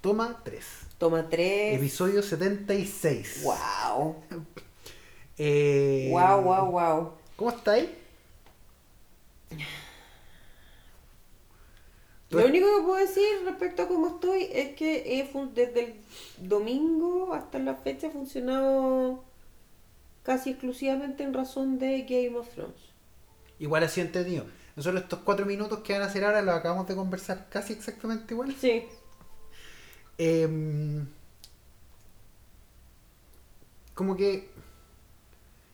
Toma 3. Toma 3. Episodio 76. Wow. Eh, Wow, wow, wow. ¿Cómo estáis? Lo único que puedo decir respecto a cómo estoy es que he desde el domingo hasta la fecha he funcionado casi exclusivamente en razón de Game of Thrones. Igual así entendido. Nosotros estos cuatro minutos que van a hacer ahora los acabamos de conversar casi exactamente igual. Sí. Em, como que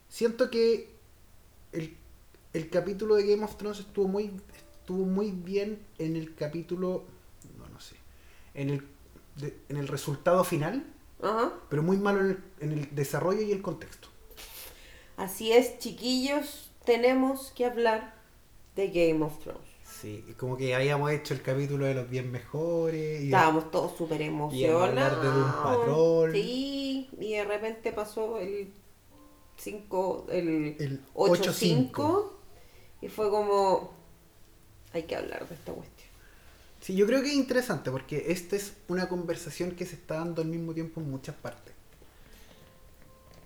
siento que el, el capítulo de Game of Thrones estuvo muy estuvo muy bien en el capítulo no no sé en el de- en el resultado final pero muy malo en el, en el desarrollo y el contexto Así es, chiquillos, tenemos que hablar de Game of Thrones. Sí y como que habíamos hecho el capítulo de los bien mejores y Estábamos todos súper Y emocionados. hablar de. Sí, y de repente pasó el 5, el, el 8-5 8-5 y fue como, hay que hablar de esta cuestión. Sí, yo creo que es interesante porque esta es una conversación que se está dando al mismo tiempo en muchas partes.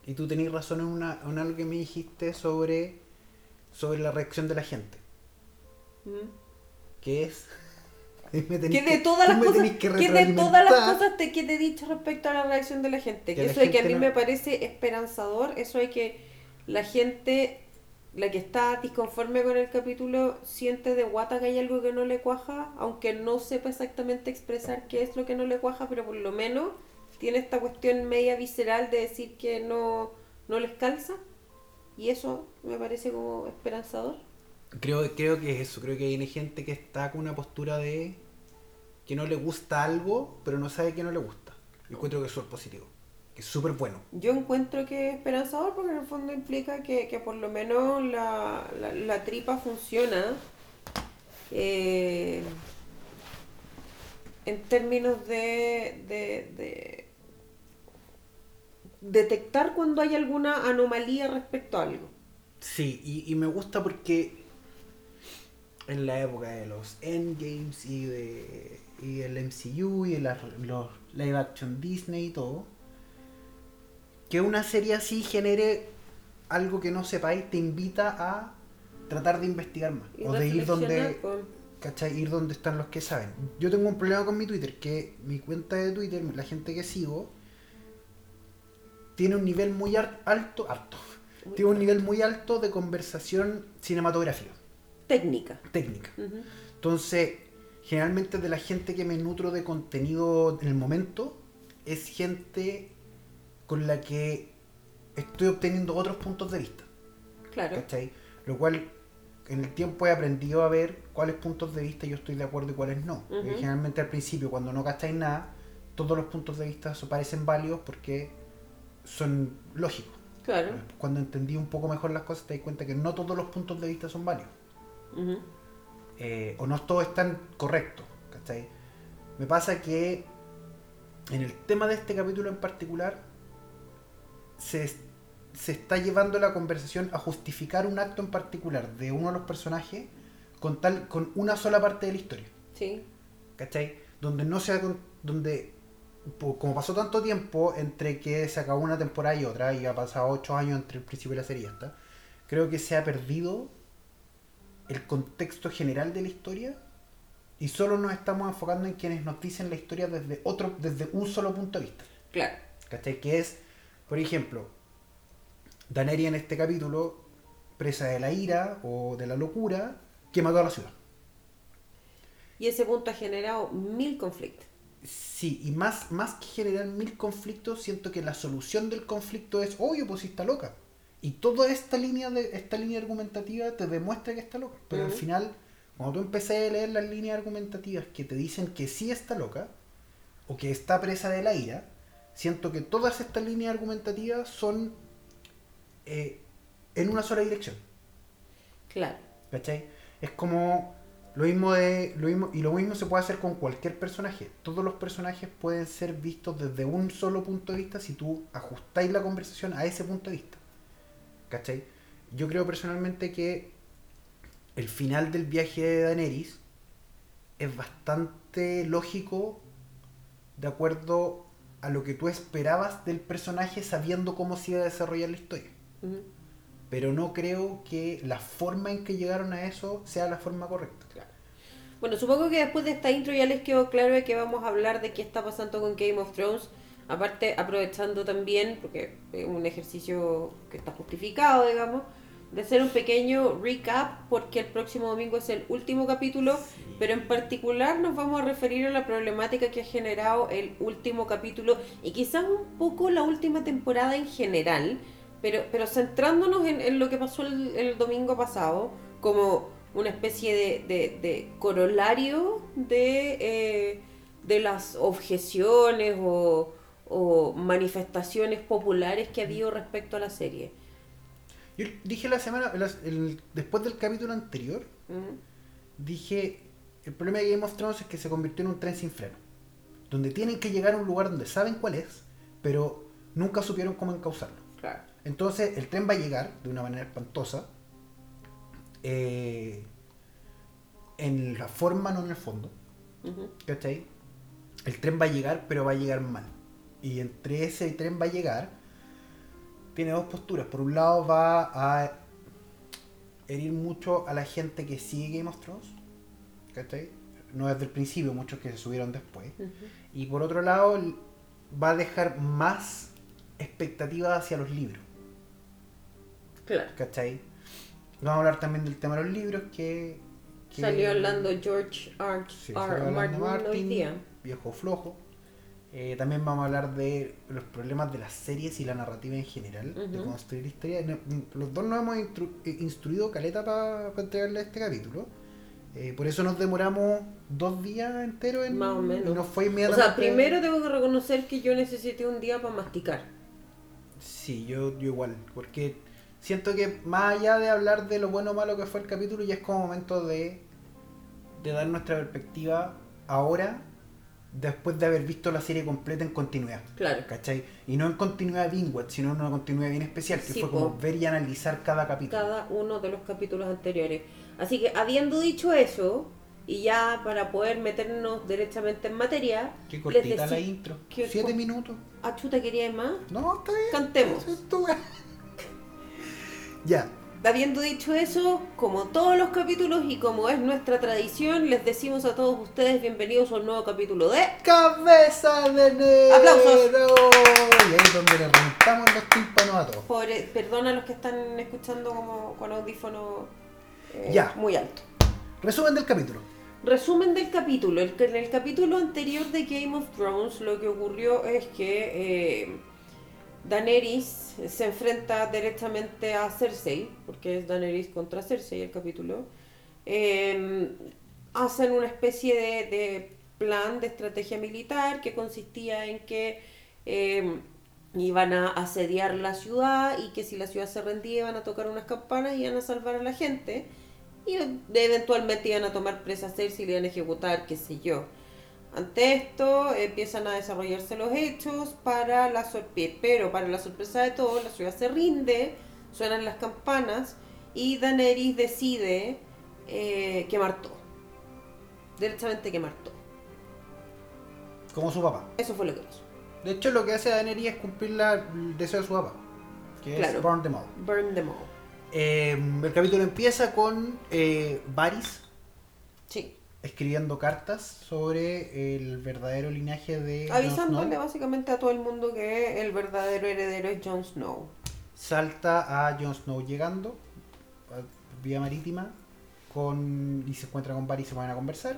Y tú tenés razón en, una, en algo que me dijiste sobre, sobre la reacción de la gente. ¿Mm? Que es... Que de todas las cosas, que de todas las cosas te, que te he dicho respecto a la reacción de la gente, Que eso de que a mí no- me parece esperanzador, eso de que la gente, la que está disconforme con el capítulo, siente de guata que hay algo que no le cuaja, aunque no sepa exactamente expresar qué es lo que no le cuaja, pero por lo menos tiene esta cuestión media visceral de decir que no, no les calza, y eso me parece como esperanzador. Creo, creo que es eso, creo que hay gente que está con una postura de que no le gusta algo, pero no sabe que no le gusta. Yo encuentro que eso es positivo, que es súper bueno. Yo encuentro que es esperanzador porque en el fondo implica que, que por lo menos la, la, la tripa funciona eh, en términos de, de, de detectar cuando hay alguna anomalía respecto a algo. Sí, y, y me gusta porque en la época de los Endgames y de y el MCU y las- los live action Disney y todo, que una serie así genere algo que no sepáis te invita a tratar de investigar más Y o de ir donde reflexionar con- ¿cachai? Ir donde están los que saben. Yo tengo un problema con mi Twitter, que mi cuenta de Twitter, la gente que sigo, tiene un nivel muy alto, alto, Muy tiene un nivel muy alto de conversación cinematográfica, técnica. técnica. Entonces, generalmente de la gente que me nutro de contenido en el momento, es gente con la que estoy obteniendo otros puntos de vista. Claro. ¿cachai? Lo cual en el tiempo he aprendido a ver cuáles puntos de vista yo estoy de acuerdo y cuáles no. Generalmente al principio, cuando no cacháis nada, todos los puntos de vista parecen válidos porque son lógicos. Claro. Cuando entendí un poco mejor las cosas, te das cuenta que no todos los puntos de vista son válidos. Ujú. Eh, o no todos están correctos. ¿cachai? Me pasa que en el tema de este capítulo en particular, se, se está llevando la conversación a justificar un acto en particular de uno de los personajes con tal con una sola parte de la historia. Sí. ¿Cachai? Donde no se ha donde como pasó tanto tiempo entre que se acabó una temporada y otra, y ha pasado ocho años entre el principio y la serie esta, creo que se ha perdido el contexto general de la historia y solo nos estamos enfocando en quienes nos dicen la historia desde otro, desde un solo punto de vista. Claro. ¿Cachai? Que es, por ejemplo, Daenerys en este capítulo, presa de la ira o de la locura, que mató a la ciudad. Y ese punto ha generado mil conflictos. Sí, y más, más que generar mil conflictos, siento que la solución del conflicto es, oye, pues si está loca. Y toda esta línea de esta línea argumentativa te demuestra que está loca. Pero al final, cuando tú empecé a leer las líneas argumentativas que te dicen que sí está loca, o que está presa de la ira, siento que todas estas líneas argumentativas son eh, en una sola dirección. Claro. ¿Cachai? Es como lo mismo de. Lo mismo, y lo mismo se puede hacer con cualquier personaje. Todos los personajes pueden ser vistos desde un solo punto de vista si tú ajustáis la conversación a ese punto de vista. ¿Cachai? Yo creo personalmente que el final del viaje de Daenerys es bastante lógico de acuerdo a lo que tú esperabas del personaje sabiendo cómo se iba a desarrollar la historia. Pero no creo que la forma en que llegaron a eso sea la forma correcta. Bueno, supongo que después de esta intro ya les quedó claro de que vamos a hablar de qué está pasando con Game of Thrones. Aparte, aprovechando también, porque es un ejercicio que está justificado, digamos, de hacer un pequeño recap, porque el próximo domingo es el último capítulo, pero en particular nos vamos a referir a la problemática que ha generado el último capítulo y quizás un poco la última temporada en general, pero, pero centrándonos en, en lo que pasó el, el domingo pasado, como una especie de, de- de corolario de, eh, de las objeciones o, o manifestaciones populares que ha habido respecto a la serie. Yo dije la semana, el- después del capítulo anterior, ¿Mm? dije, el problema de Game of Thrones es que se convirtió en un tren sin freno. Donde tienen que llegar a un lugar donde saben cuál es, pero nunca supieron cómo encauzarlo. Claro. Entonces el tren va a llegar de una manera espantosa. eh, en la forma, no en el fondo. Ujú. ¿Cachai? El tren va a llegar, pero va a llegar mal. Y entre ese tren va a llegar, tiene dos posturas. Por un lado va a herir mucho a la gente que sigue Game of Thrones. ¿Cachai? No desde el principio, muchos que se subieron después. Y por otro lado, va a dejar más expectativas hacia los libros. Claro. ¿Cachai? Vamos a hablar también del tema de los libros que... que- Salió hablando George R. Sí, Martin, hoy día. viejo flojo. Eh, también vamos a hablar de los problemas de las series y la narrativa en general, de construir historia. No- Los dos nos hemos instru- eh, instruido caleta para entregarle este capítulo. Eh, por eso nos demoramos dos días enteros en. Más o menos. Y nos fue O inmediatamente. sea, primero tengo que reconocer que yo necesité un día para masticar. Sí, yo, yo igual. Porque siento que más allá de hablar de lo bueno o malo que fue el capítulo, ya es como momento de, de dar nuestra perspectiva ahora, después de haber visto la serie completa en continuidad. Claro. ¿Cachai? Y no en continuidad Bingwatch, sino en una continuidad bien especial, que Sí, fue como ver y analizar cada capítulo. cada uno de los capítulos anteriores. Así que habiendo dicho eso, y ya para poder meternos derechamente en materia, Qué les cortita la intro. que- Siete minutos. ¿a chuta quería más? No, está bien. Cantemos. Es ya. Habiendo dicho eso, como todos los capítulos y como es nuestra tradición, les decimos a todos ustedes bienvenidos a un nuevo capítulo de... ¡Cabeza de negro! ¡Aplausos! Y ahí es donde le reventamos los tímpanos a todos. Por, perdona a los que están escuchando como con audífono eh, Ya. muy alto. Resumen del capítulo. Resumen del capítulo. El, en el capítulo anterior de Game of Thrones lo que ocurrió es que eh, Daenerys se enfrenta directamente a Cersei, porque es Daenerys contra Cersei el capítulo. Eh, hacen una especie de, plan de estrategia militar que consistía en que eh, iban a asediar la ciudad y que si la ciudad se rendía iban a tocar unas campanas y iban a salvar a la gente y eventualmente iban a tomar presa a Cersei y le iban a ejecutar, qué sé yo. Ante esto empiezan a desarrollarse los hechos para la sorpresa, pero para la sorpresa de todos, la ciudad se rinde, suenan las campanas y Daenerys decide eh, quemar todo. Directamente quemar todo. Como su papá. Eso fue lo que pasó. De hecho, lo que hace Daenerys es cumplir la- el deseo de su papá. Que Claro. es burn them all. Burn them all. Eh, el capítulo empieza con eh, Varys Sí. Escribiendo cartas sobre el verdadero linaje de Avisándole básicamente a todo el mundo que el verdadero heredero es Jon Snow. Salta a Jon Snow llegando a- vía marítima con, y se encuentra con Varys y se van a conversar.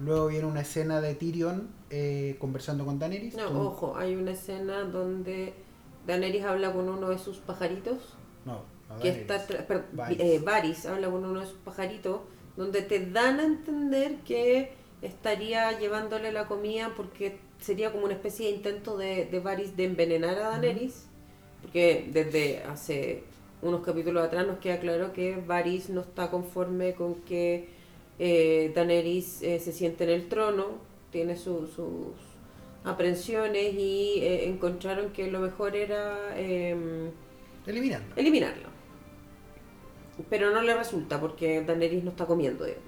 Luego viene una escena de Tyrion eh, conversando con Daenerys. No, Con- ojo, hay una escena donde Daenerys habla con uno de sus pajaritos. No, no que Daenerys. está Varys. eh, Varys habla con uno de sus pajaritos, donde te dan a entender que estaría llevándole la comida porque sería como una especie de intento de, de Varys de envenenar a Daenerys. Porque desde hace unos capítulos atrás nos queda claro que Varys no está conforme con que eh, Daenerys eh, se siente en el trono, tiene su- sus aprensiones y eh, encontraron que lo mejor era em, Eliminarlo. eliminarlo. Pero no le resulta porque Daenerys no está comiendo. digamos.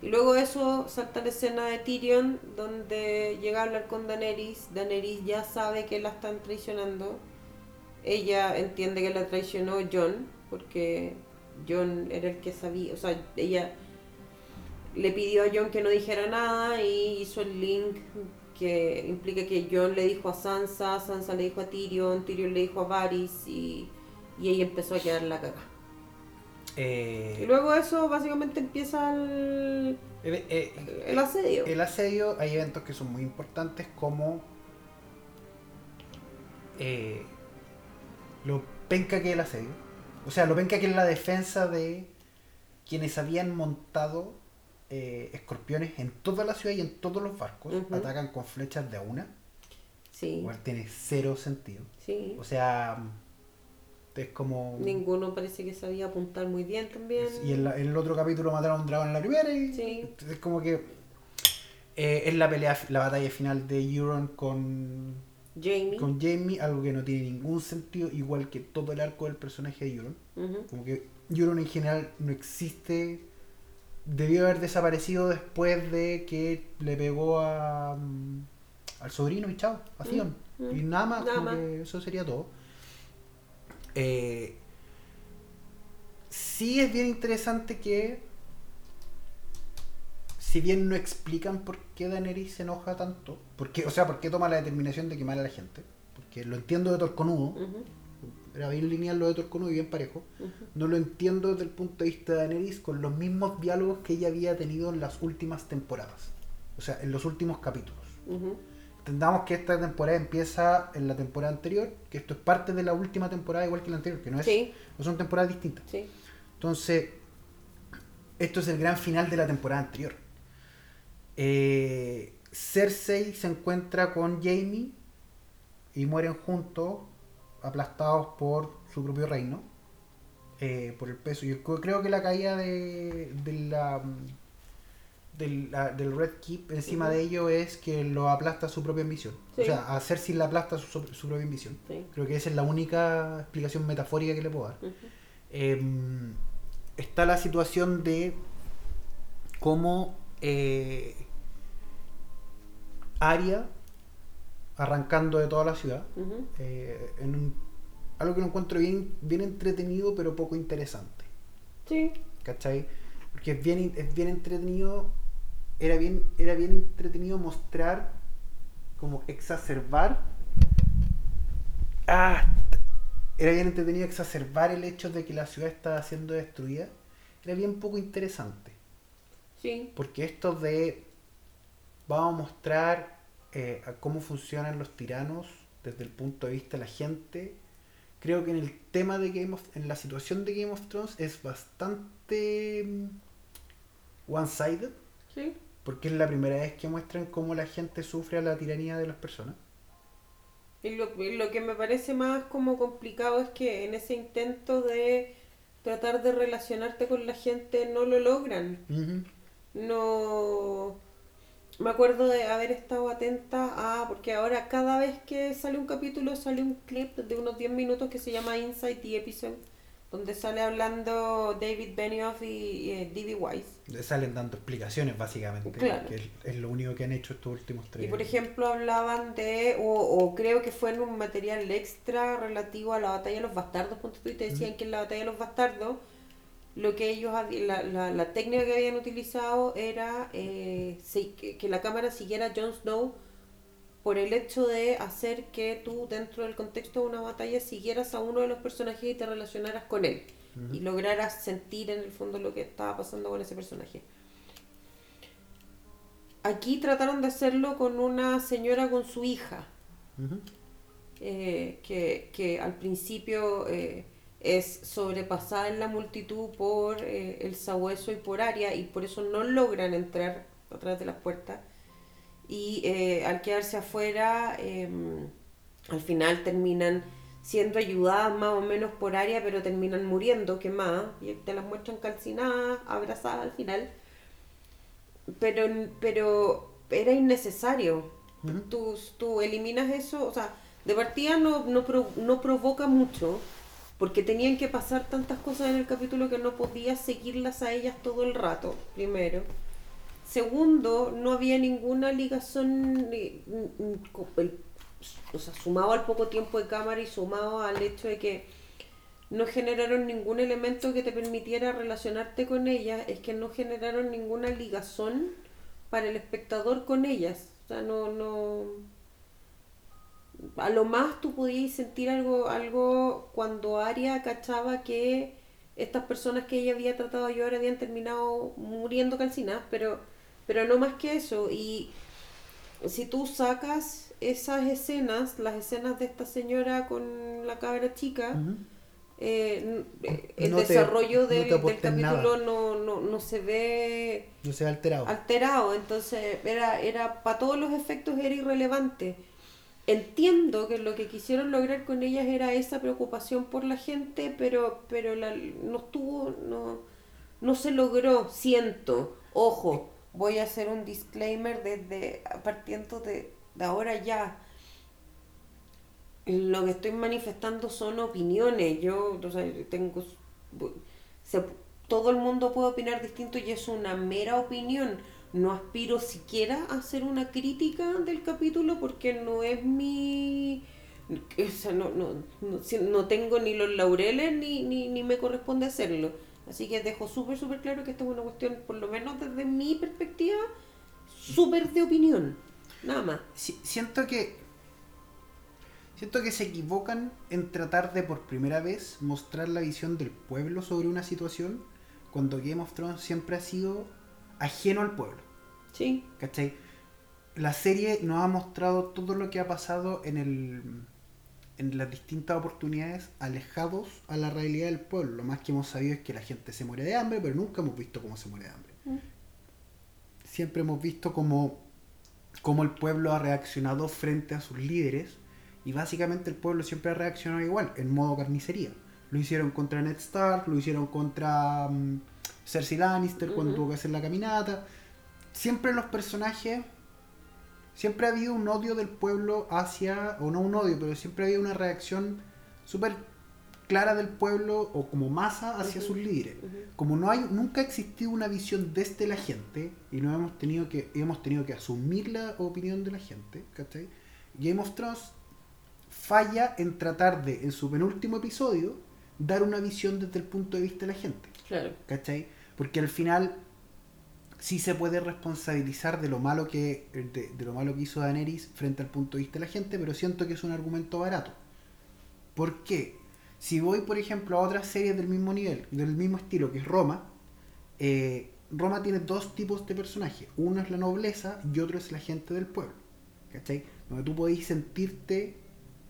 Y luego de eso salta la escena de Tyrion, donde llega a hablar con Daenerys. Daenerys ya sabe que la están traicionando. Ella entiende que la traicionó John, porque John era el que sabía, o sea, ella le pidió a John que no dijera nada y hizo el link que implica que John le dijo a Sansa, Sansa le dijo a Tyrion, Tyrion le dijo a Varys y, y ella empezó a quedar la caga. Eh, Y luego de eso básicamente empieza el, eh, eh, el asedio. el asedio, hay eventos que son muy importantes como eh, lo penca que es el asedio. O sea, lo penca que es la defensa de quienes habían montado eh, escorpiones en toda la ciudad y en todos los barcos. Atacan con flechas de a una. Sí, Igual tiene cero sentido. sí. O sea, es como... Ninguno parece que sabía apuntar muy bien también. Y en, la- en el otro capítulo mataron a un dragón en la primera y Sí. es como que eh, es la pelea, la batalla final de Euron con, Jamie. con Jamie, algo que no tiene ningún sentido, igual que todo el arco del personaje de Euron. Como que Euron en general no existe, debió haber desaparecido después de que le pegó a, mm, al sobrino y chao, a Theon. mm. Y nada más, Nada como más. que eso sería todo. Eh, sí es bien interesante que, si bien no explican por qué Daenerys se enoja tanto, porque, o sea, por qué toma la determinación de quemar a la gente, porque lo entiendo de Torconudo, era bien lineal lo de Torconudo y bien parejo, no lo entiendo desde el punto de vista de Daenerys con los mismos diálogos que ella había tenido en las últimas temporadas, o sea, en los últimos capítulos. Entendamos que esta temporada empieza en la temporada anterior, que esto es parte de la última temporada igual que la anterior, que no, es, Sí, no son temporadas distintas. sí. Entonces, esto es el gran final de la temporada anterior. Eh, Cersei se encuentra con Jamie y mueren juntos, aplastados por su propio reino, eh, por el peso. Yo creo- que la caída de, de la, del, la- del Red Keep encima de ello es que lo aplasta su propia ambición. Sí. O sea, a Cersei le aplasta su, su propia ambición. sí. Creo que esa es la única explicación metafórica que le puedo dar. Em, está la situación de cómo eh, Arya, arrancando de toda la ciudad, eh, en un- algo que lo encuentro bien, bien entretenido pero poco interesante. Sí. ¿Cachai? Porque es bien, es bien entretenido, era bien, era bien entretenido mostrar, como exacerbar. Ah, era bien entretenido exacerbar el hecho de que la ciudad estaba siendo destruida. Era bien poco interesante. Sí. Porque esto de vamos a mostrar eh, a cómo funcionan los tiranos desde el punto de vista de la gente. Creo que en el tema de Game of en la situación de Game of Thrones es bastante mm, one-sided, Sí. Porque es la primera vez que muestran cómo la gente sufre a la tiranía de las personas. Y lo, y lo que me parece más como complicado es que en ese intento de tratar de relacionarte con la gente no lo logran. No. Me acuerdo de haber estado atenta a. Porque ahora, cada vez que sale un capítulo, sale un clip de unos 10 minutos que se llama Inside the Episode, donde sale hablando David Benioff y, y D.B. Wise. Le salen dando explicaciones básicamente, Claro. que es, es lo único que han hecho estos últimos tres Y por ejemplo hablaban de, o, o creo que fue en un material extra relativo a la batalla de los bastardos, punto y te decían que en la batalla de los bastardos, lo que ellos, la, la, la técnica que habían utilizado era eh, que la cámara siguiera a Jon Snow por el hecho de hacer que tú dentro del contexto de una batalla siguieras a uno de los personajes y te relacionaras con él y lograras sentir en el fondo lo que estaba pasando con ese personaje. Aquí trataron de hacerlo con una señora con su hija, eh, que, que al principio eh, es sobrepasada en la multitud por eh, el sabueso y por Aria y por eso no logran entrar a través de las puertas. Y eh, al quedarse afuera, eh, al final terminan siendo ayudadas más o menos por Aria, pero terminan muriendo, quemadas, y te las muestran calcinadas, abrazadas al final. Pero, pero era innecesario. Ujú. Tú, tú eliminas eso, o sea, de partida no, no, pro- no provoca mucho, porque tenían que pasar tantas cosas en el capítulo que no podías seguirlas a ellas todo el rato, primero. Segundo, no había ninguna ligación, o sea, sumado al poco tiempo de cámara y sumado al hecho de que no generaron ningún elemento que te permitiera relacionarte con ellas, es que no generaron ninguna ligazón para el espectador con ellas. O sea, no, no. A lo más tú podías sentir algo, algo cuando Aria cachaba que estas personas que ella había tratado de ayudar habían terminado muriendo calcinadas, pero, pero no más que eso. Y si tú sacas esas escenas, las escenas de esta señora con la cabra chica, eh, eh, el No desarrollo te del, capítulo no, no, no se ve No se ha alterado. alterado, entonces era, era para todos los efectos era irrelevante. Entiendo que lo que quisieron lograr con ellas era esa preocupación por la gente, pero, pero la, no estuvo, no, no se logró, siento. Ojo, voy a hacer un disclaimer desde partiendo de, de ahora ya. Lo que estoy manifestando son opiniones. Yo, o sea, tengo se- todo el mundo puede opinar distinto y es una mera opinión. No aspiro siquiera a hacer una crítica del capítulo porque no es mi... o sea, no, no, no, no tengo ni los laureles ni, ni, ni me corresponde hacerlo. Así que dejo súper, súper claro que esta es una cuestión, por lo menos desde mi perspectiva, súper de opinión. Nada más. Si- siento que siento que se equivocan en tratar de por primera vez mostrar la visión del pueblo sobre una situación cuando Game of Thrones siempre ha sido ajeno al pueblo Sí. ¿cachai? la serie nos ha mostrado todo lo que ha pasado en el en las distintas oportunidades alejados a la realidad del pueblo lo más que hemos sabido es que la gente se muere de hambre pero nunca hemos visto cómo se muere de hambre Mm. siempre hemos visto cómo, cómo el pueblo ha reaccionado frente a sus líderes y básicamente el pueblo siempre ha reaccionado igual, en modo carnicería. Lo hicieron contra Ned Stark, lo hicieron contra mm, Cersei Lannister cuando Ujú. tuvo que hacer la caminata. Siempre los personajes, siempre ha habido un odio del pueblo hacia, o no un odio, pero siempre ha habido una reacción súper clara del pueblo o como masa hacia sus líderes como no hay nunca ha existido una visión desde la gente y no hemos tenido que hemos tenido que asumir la opinión de la gente ¿cachai? Game of Thrones falla en tratar de en su penúltimo episodio dar una visión desde el punto de vista de la gente Claro. ¿cachai? porque al final sí se puede responsabilizar de lo malo que de, de lo malo que hizo Daenerys frente al punto de vista de la gente pero siento que es un argumento barato ¿por qué? si voy por ejemplo a otras series del mismo nivel del mismo estilo que es Roma eh, Roma tiene dos tipos de personajes uno es la nobleza y otro es la gente del pueblo ¿cachai? donde tú podéis sentirte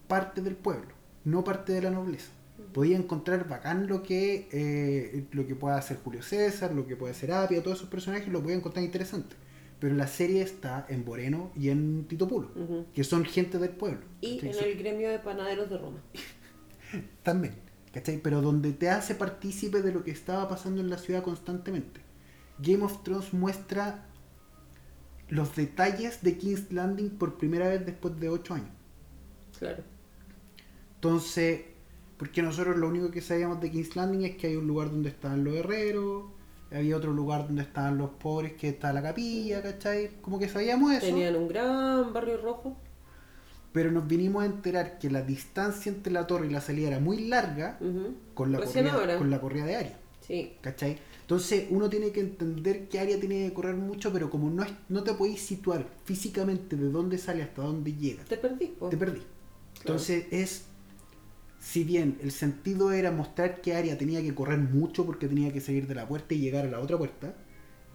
parte del pueblo no parte de la nobleza podía encontrar bacán lo que eh, lo que pueda hacer Julio César, lo que puede hacer Apia, todos esos personajes los podía encontrar interesante. Pero la serie está en Moreno y en Tito Pulo, que son gente del pueblo. Y ¿cachai? en el gremio de panaderos de Roma. También, ¿cachai? Pero donde te hace partícipe de lo que estaba pasando en la ciudad constantemente. Game of Thrones muestra los detalles de King's Landing por primera vez después de 8 años. Claro. Entonces, porque nosotros lo único que sabíamos de King's Landing es que hay un lugar donde estaban los herreros, había otro lugar donde estaban los pobres, que está la capilla, ¿cachai? Como que sabíamos eso, Tenían un gran barrio rojo. pero nos vinimos a enterar que la distancia entre la torre y la salida era muy larga con la, corrida, con la corrida de Aria, Sí. ¿cachai? Entonces uno tiene que entender que Aria tiene que correr mucho, pero como no, es, no te podéis situar físicamente de dónde sale hasta dónde llega, Te perdí. po. te perdí. Entonces es, si bien el sentido era mostrar que Arya tenía que correr mucho porque tenía que salir de la puerta y llegar a la otra puerta,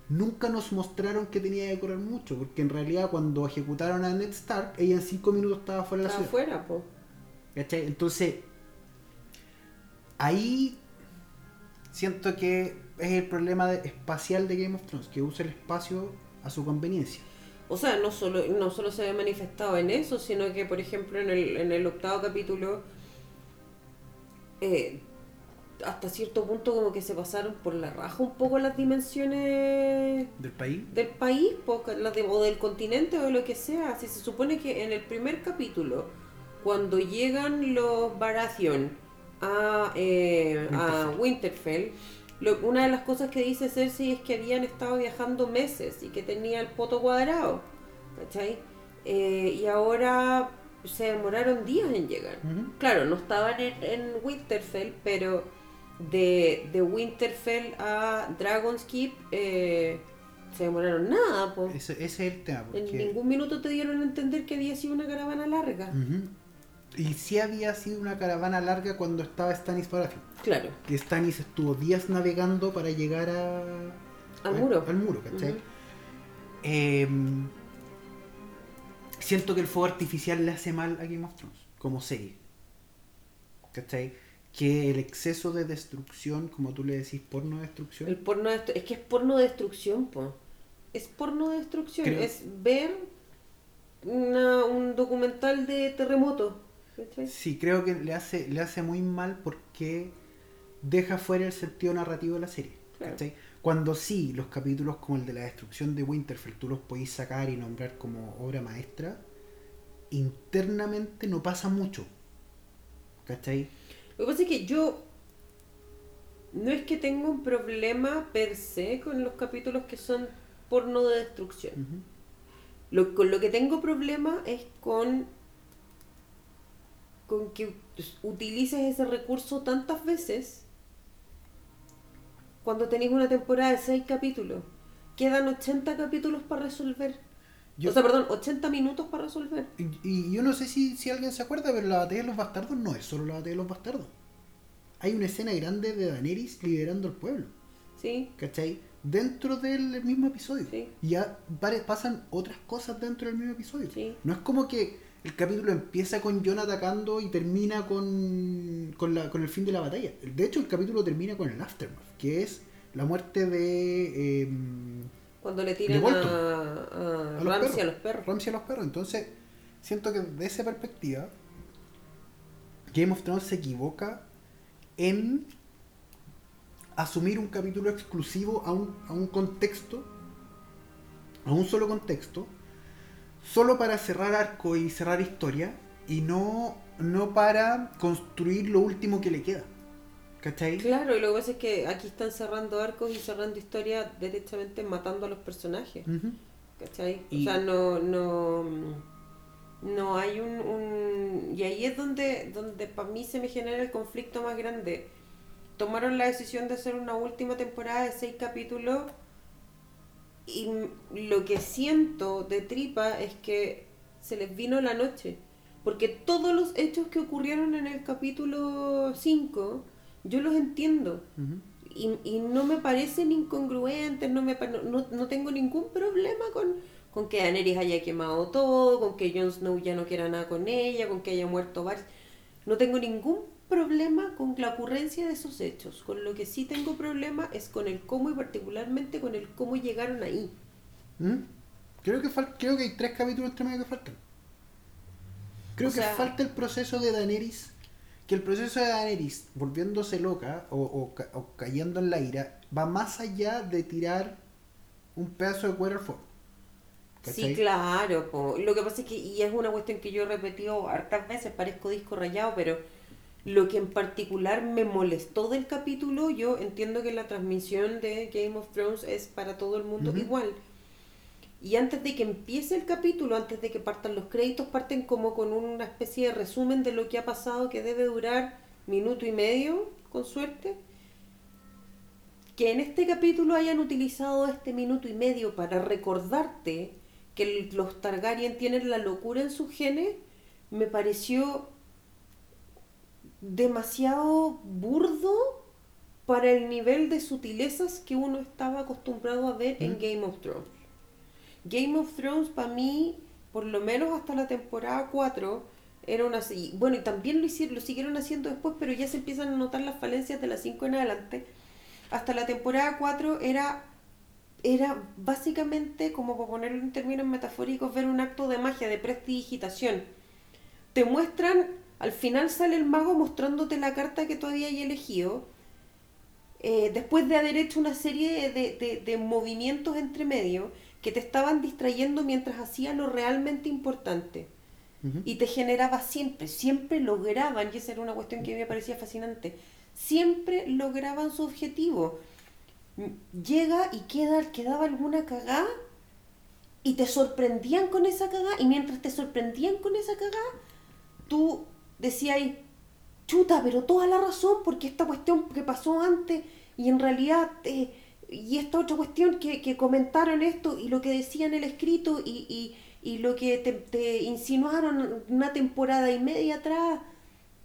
nunca nos mostraron que tenía que correr mucho, porque en realidad cuando ejecutaron a Ned Stark, ella en 5 minutos estaba fuera de la Estaba ciudad. afuera, po. ¿Cachai? Entonces, ahí siento que es el problema de- espacial de Game of Thrones, que usa el espacio a su conveniencia. O sea, no solo, no solo se ve manifestado en eso, sino que, por ejemplo, en el, en el octavo capítulo, eh, hasta cierto punto como que se pasaron por la raja un poco las dimensiones ¿Del país? del país po, las de- o del continente o de lo que sea. Si se supone que en el primer capítulo, cuando llegan los Baratheon a, eh, a Winterfell, Lo- una de las cosas que dice Cersei es que habían estado viajando meses y que tenía el poto cuadrado, ¿cachai? Eh, y ahora se demoraron días en llegar. Claro, no estaban en, en Winterfell, pero de, de Winterfell a Dragon's Keep eh, se demoraron nada, po. Ese, ese es el tema. En Porque... ningún minuto te dieron a entender que había sido una caravana larga. Y sí había sido una caravana larga cuando estaba Stannis Baratheon. Claro. Que Stannis estuvo días navegando para llegar a... Al muro. Al muro, ¿cachai? Eh, siento que el fuego artificial le hace mal a Game of Thrones, como serie. ¿Cachai? Que el exceso de destrucción, como tú le decís, porno destrucción, El porno de- es que es porno de destrucción, po. Es porno de destrucción. Creo- Es ver una- un documental de terremoto. ¿cachai? sí creo que le hace, le hace muy mal porque deja fuera el sentido narrativo de la serie. Claro. ¿cachai? Cuando sí, los capítulos como el de la destrucción de Winterfell, tú los podéis sacar y nombrar como obra maestra, internamente no pasa mucho. ¿Cachai? Lo que pasa es que yo no es que tenga un problema per se con los capítulos que son porno de destrucción. Lo, con lo que tengo problema es con, con que utilices ese recurso tantas veces cuando tenéis una temporada de 6 capítulos. Quedan 80 capítulos para resolver. Yo- O sea, perdón, 80 minutos para resolver. Y, y yo no sé si, si alguien se acuerda, pero la batalla de los bastardos no es solo la batalla de los bastardos. Hay una escena grande de Daenerys liderando el pueblo, ¿Sí? ¿cachai? Dentro del mismo episodio. Sí. Y ya pasan otras cosas dentro del mismo episodio. Sí. No es como que el capítulo empieza con Jon atacando y termina con, con, la, con el fin de la batalla. De hecho, el capítulo termina con el aftermath, que es la muerte de... em, Cuando le tiran a, a a perros. a los perros. Ramsay a los perros. Entonces, siento que desde esa perspectiva, Game of Thrones se equivoca en asumir un capítulo exclusivo a un, a un contexto, a un solo contexto, solo para cerrar arco y cerrar historia, y no, no para construir lo último que le queda. ¿Cachai? Claro, y lo que pasa es que aquí están cerrando arcos y cerrando historia derechamente matando a los personajes. Ujú. ¿Cachai? Y- O sea, no, no, no hay un, un- Y ahí es donde, donde para mí se me genera el conflicto más grande. Tomaron la decisión de hacer una última temporada de seis capítulos y lo que siento de tripa es que se les vino la noche. Porque todos los hechos que ocurrieron en el capítulo 5, yo los entiendo y, y no me parecen incongruentes, no, me, no- no tengo ningún problema con, con que Daenerys haya quemado todo, con que Jon Snow ya no quiera nada con ella, con que haya muerto Varys. No tengo ningún problema con la ocurrencia de esos hechos. Con lo que sí tengo problema es con el cómo y particularmente con el cómo llegaron ahí. ¿Mm? Creo que creo que hay tres capítulos entre medio que faltan. Creo O que sea- falta el proceso de Daenerys. Que el proceso de Daenerys, volviéndose loca o, o ca- o cayendo en la ira, va más allá de tirar un pedazo de cuero al fuego. Sí, claro. po. Lo que pasa es que, y es una cuestión que yo he repetido hartas veces, parezco disco rayado, pero lo que en particular me molestó del capítulo, yo entiendo que la transmisión de Game of Thrones es para todo el mundo igual. Y antes de que empiece el capítulo, antes de que partan los créditos, parten como con una especie de resumen de lo que ha pasado que debe durar minuto y medio, con suerte. Que en este capítulo hayan utilizado este minuto y medio para recordarte que los Targaryen tienen la locura en sus genes, me pareció demasiado burdo para el nivel de sutilezas que uno estaba acostumbrado a ver en. Game of Thrones. Game of Thrones para mí, por lo menos hasta la temporada 4, era una... y Bueno, y también lo, hicieron, lo siguieron haciendo después, pero ya se empiezan a notar las falencias de las 5 en adelante. Hasta la temporada 4 era, era básicamente, como para ponerlo en términos metafóricos, ver un acto de magia, de prestidigitación. Te muestran, al final sale el mago mostrándote la carta que tú habías elegido, eh, después de haber hecho una serie de, de- de movimientos entre medio que te estaban distrayendo mientras hacían lo realmente importante. Y te generaba siempre, siempre lograban, y esa era una cuestión que a mí me parecía fascinante, siempre lograban su objetivo. Llega y queda, quedaba alguna cagada y te sorprendían con esa cagada y mientras te sorprendían con esa cagada, tú decías, chuta, pero toda la razón porque esta cuestión que pasó antes y en realidad... eh, y esta otra cuestión que, que comentaron esto y lo que decían el escrito y, y, y lo que te, te insinuaron una temporada y media atrás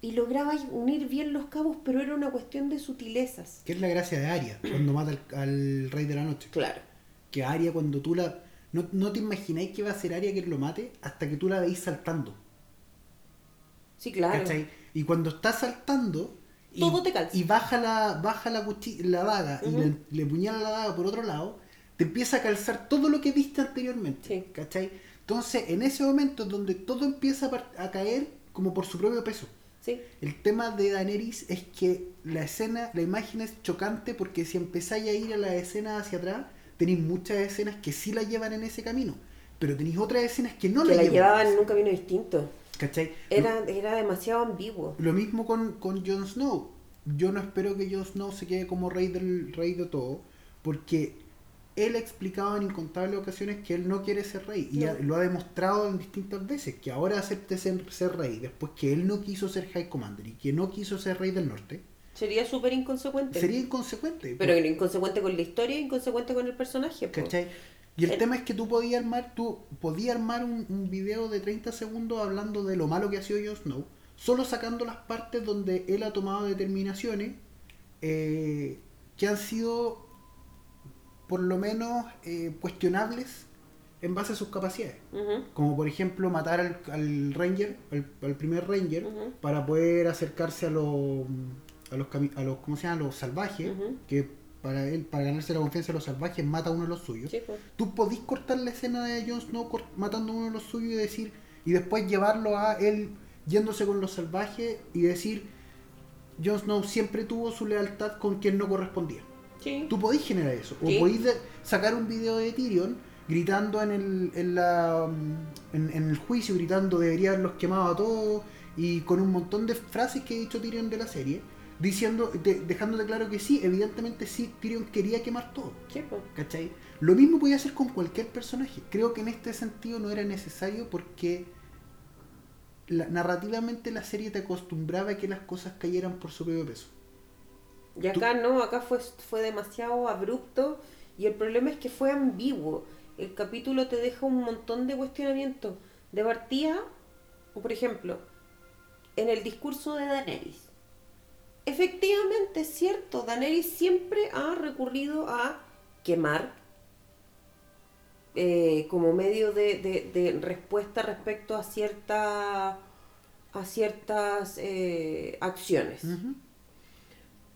y lograbas unir bien los cabos, pero era una cuestión de sutilezas. Que es la gracia de Arya, cuando mata al, al Rey de la Noche. Claro. Que Arya cuando tú la... No, no te imagináis que va a ser Arya que lo mate hasta que tú la veis saltando. Sí, claro. ¿Cachai? Y cuando está saltando... Y, Todo te calza. Y baja la, baja la, la daga y le, le puñala la daga por otro lado, te empieza a calzar todo lo que viste anteriormente. Sí. ¿Cachai? Entonces, en ese momento es donde todo empieza a, caer como por su propio peso. Sí. El tema de Daenerys es que la escena, la imagen es chocante porque si empezáis a ir a la escena hacia atrás, tenéis muchas escenas que sí la llevan en ese camino, pero tenéis otras escenas que no que la llevan. llevaban en un camino distinto. ¿Cachai? Era, era demasiado ambiguo. Lo, mismo con, con Jon Snow. Yo no espero que Jon Snow se quede como rey del rey de todo, porque él ha explicado en incontables ocasiones que él no quiere ser rey y No. lo ha demostrado en distintas veces, que ahora acepte ser, ser rey, después que él no quiso ser High Commander y que no quiso ser rey del norte. Sería súper inconsecuente. Sería inconsecuente. Pero inconsecuente con la historia inconsecuente con el personaje. po. ¿cachai? Y el El- tema es que tú podías armar, tú podías armar un, un video de 30 segundos hablando de lo malo que ha sido Jon Snow, solo sacando las partes donde él ha tomado determinaciones eh, que han sido por lo menos eh, cuestionables en base a sus capacidades. Como por ejemplo matar al, al Ranger, al, al primer Ranger, para poder acercarse a los a los, a los ¿cómo se llama? A los salvajes, que para él, para ganarse la confianza de los salvajes, mata a uno de los suyos. Sí, po. Tú podís cortar la escena de Jon Snow matando a uno de los suyos y decir, y después llevarlo a él yéndose con los salvajes y decir, Jon Snow siempre tuvo su lealtad con quien no correspondía. Sí. Tú podís generar eso. O podís sacar un video de Tyrion gritando en el, en, la, mm, en, en el juicio, gritando debería haberlos quemado a todos y con un montón de frases que ha dicho Tyrion de la serie, diciendo, de- dejándote claro que sí, evidentemente sí, Tyrion quería quemar todo. Sí. ¿Cachai? Lo mismo podía hacer con cualquier personaje. Creo que en este sentido no era necesario porque la- narrativamente la serie te acostumbraba a que las cosas cayeran por su propio peso. Y acá no, acá fue, fue demasiado abrupto y el problema es que fue ambiguo. El capítulo te deja un montón de cuestionamientos. De partida, por ejemplo, en el discurso de Daenerys. Efectivamente, es cierto, Daenerys siempre ha recurrido a quemar eh, como medio de, de- de respuesta respecto a cierta a ciertas eh, acciones.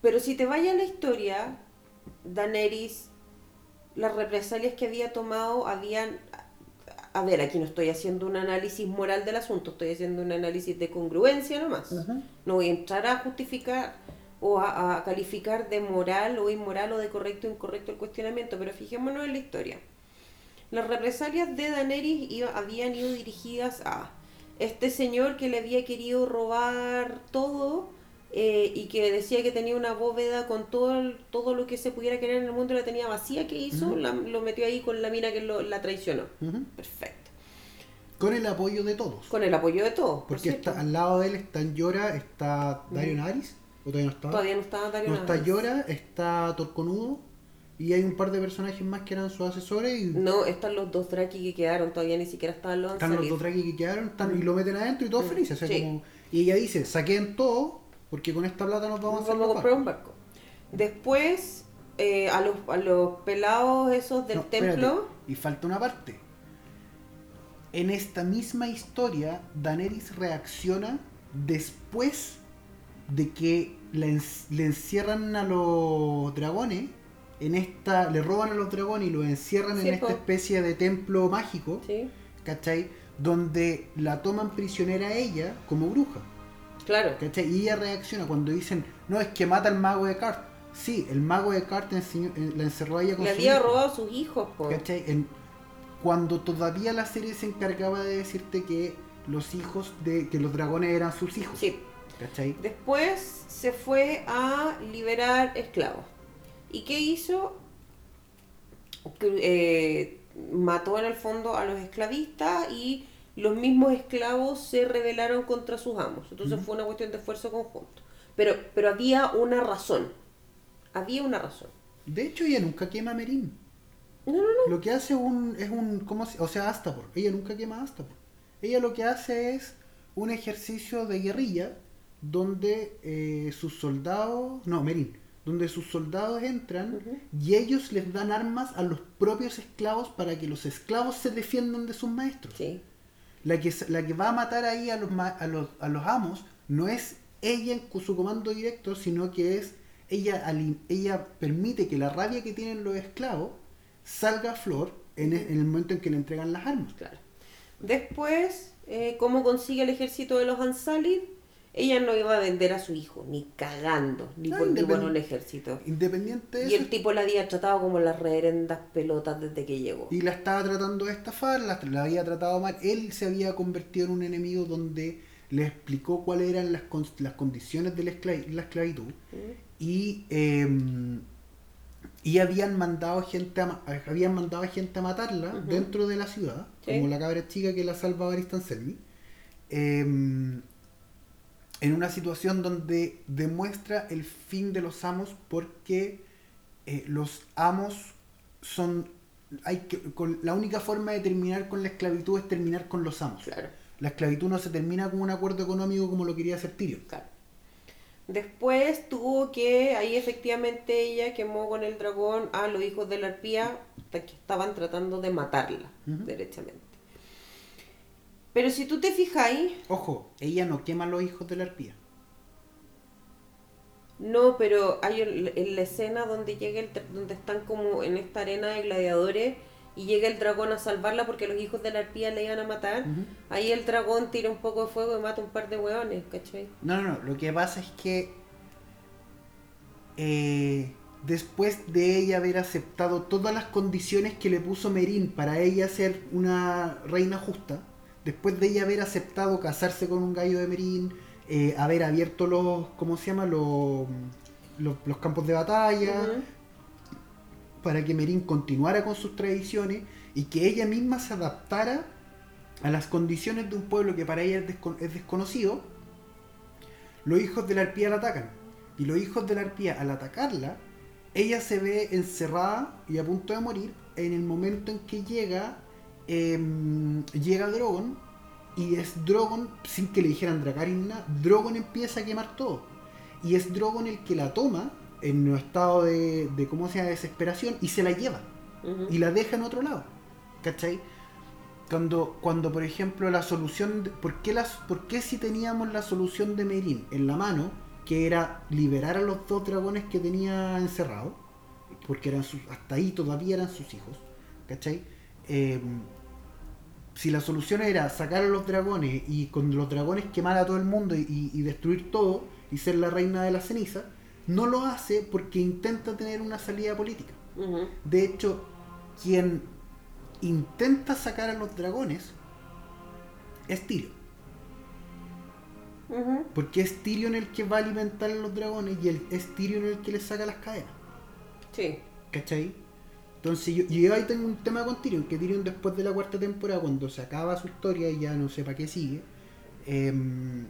Pero si te vayas a la historia, Daenerys, las represalias que había tomado habían... A ver, aquí no estoy haciendo un análisis moral del asunto, estoy haciendo un análisis de congruencia nomás. No voy a entrar a justificar o a, a calificar de moral o inmoral o de correcto o incorrecto el cuestionamiento, pero fijémonos en la historia. Las represalias de Daenerys iba- habían ido dirigidas a este señor que le había querido robar todo eh, y que decía que tenía una bóveda con todo, el- todo lo que se pudiera querer en el mundo, la tenía vacía, que hizo? Ujú. La- lo metió ahí con la mina que lo- la traicionó. Ujú. Perfecto. Con el apoyo de todos. Con el apoyo de todos. por Porque cierto. está, al lado de él están Llora, está Dario Aris, o todavía no está. Todavía no estaba Dario no está Navarro. Llora, está Torconudo, y hay un par de personajes más que eran sus asesores, y No, están los dos Draki que quedaron, todavía ni siquiera estaban los están los Unsullied. dos tracks que quedaron, están, y lo meten adentro y todos felices. o sea, sí. como- y ella dice, saquen todo, porque con esta plata nos vamos a Vamos hacer a los comprar barcos". un barco. Después, eh, a, los, a los pelados esos del No, espérate, templo. Y falta una parte. En esta misma historia, Daenerys reacciona después de que le, en- le encierran a los dragones. En esta, le roban a los dragones y los encierran Sí, en esta especie de templo mágico, Sí, ¿cachai? Donde la toman prisionera a ella como bruja, claro. ¿cachai? Y ella reacciona cuando dicen, no, es que mata al mago de Cart. Sí, el mago de Cart eh, la encerró a ella con Le su había hijo. robado a sus hijos, po. ¿Cachai? En- cuando todavía la serie se encargaba de decirte que los hijos de que los dragones eran sus hijos. Sí. ¿Cachai? Después se fue a liberar esclavos. ¿Y qué hizo? Eh, mató en el fondo a los esclavistas y los mismos esclavos se rebelaron contra sus amos. Entonces fue una cuestión de esfuerzo conjunto. Pero, pero había una razón. Había una razón. De hecho, ella nunca quema a Merín. No, no, no. Lo que hace un, es un, ¿cómo se- o sea, Astapor. Ella nunca quema a Astapor. Ella lo que hace es un ejercicio de guerrilla donde eh, sus soldados, no, Merín, donde sus soldados entran y ellos les dan armas a los propios esclavos para que los esclavos se defiendan de sus maestros. Sí. La que, la que va a matar ahí a los, a los, a los amos no es ella cu- su comando directo, sino que es ella, ella permite que la rabia que tienen los esclavos salga a flor en, en el momento en que le entregan las armas. Claro. Después, eh, ¿cómo consigue el ejército de los Ansalid? Ella no iba a vender a su hijo, ni cagando, ni No, por, independ- un ejército. Independiente de Y eso, el tipo la había tratado como las reverendas pelotas desde que llegó. y la estaba tratando de estafar, la, la había tratado mal. Él se había convertido en un enemigo donde le explicó cuáles eran las, las condiciones de la, esclavi- la esclavitud ¿Mm? y eh, y habían mandado gente a, habían mandado a gente a matarla dentro de la ciudad Sí. como la cabra chica que la salva Baristan Selmy eh, en una situación donde demuestra el fin de los amos porque eh, los amos son hay que con, la única forma de terminar con la esclavitud es terminar con los amos Claro, la esclavitud no se termina con un acuerdo económico como lo quería hacer Tyrion claro. Después tuvo que, ahí efectivamente ella quemó con el dragón a los hijos de la arpía hasta que estaban tratando de matarla, Ujú. derechamente. Pero si tú te fijáis, ojo ella no quema a los hijos de la arpía No, pero hay el- en la escena donde llega el, donde están como en esta arena de gladiadores y llega el dragón a salvarla porque los hijos de la arpía le iban a matar. Ahí el dragón tira un poco de fuego y mata un par de hueones, ¿cachai? No, no, no. Lo que pasa es que eh, después de ella haber aceptado todas las condiciones que le puso Merín para ella ser una reina justa, después de ella haber aceptado casarse con un gallo de Merín, eh, haber abierto los, ¿cómo se llama? Los, los, los campos de batalla, para que Merín continuara con sus tradiciones y que ella misma se adaptara a las condiciones de un pueblo que para ella es, es desconocido, los hijos de la arpía la atacan. Y los hijos de la arpía, al atacarla, ella se ve encerrada y a punto de morir en el momento en que llega, em, llega Drogon y es Drogon, sin que le dijeran Dracarys nada, Drogon empieza a quemar todo. Y es Drogon el que la toma en un estado de, de ¿cómo se llama?, desesperación y se la lleva y la deja en otro lado. ¿Cachai? Cuando, cuando por ejemplo, la solución. De, ¿por, qué las, ¿Por qué si teníamos la solución de Merín en la mano, que era liberar a los dos dragones que tenía encerrados? Porque eran sus, hasta ahí todavía eran sus hijos. ¿Cachai? Eh, si la solución era sacar a los dragones y con los dragones quemar a todo el mundo y, destruir todo y ser la reina de la ceniza, no lo hace porque intenta tener una salida política. De hecho, quien intenta sacar a los dragones es Tyrion. Porque es Tyrion el que va a alimentar a los dragones y el, es Tyrion el que les saca las cadenas. Sí. ¿Cachai? Entonces yo, yo ahí tengo un tema con Tyrion, que Tyrion después de la cuarta temporada, cuando se acaba su historia y ya no sé para qué sigue, em,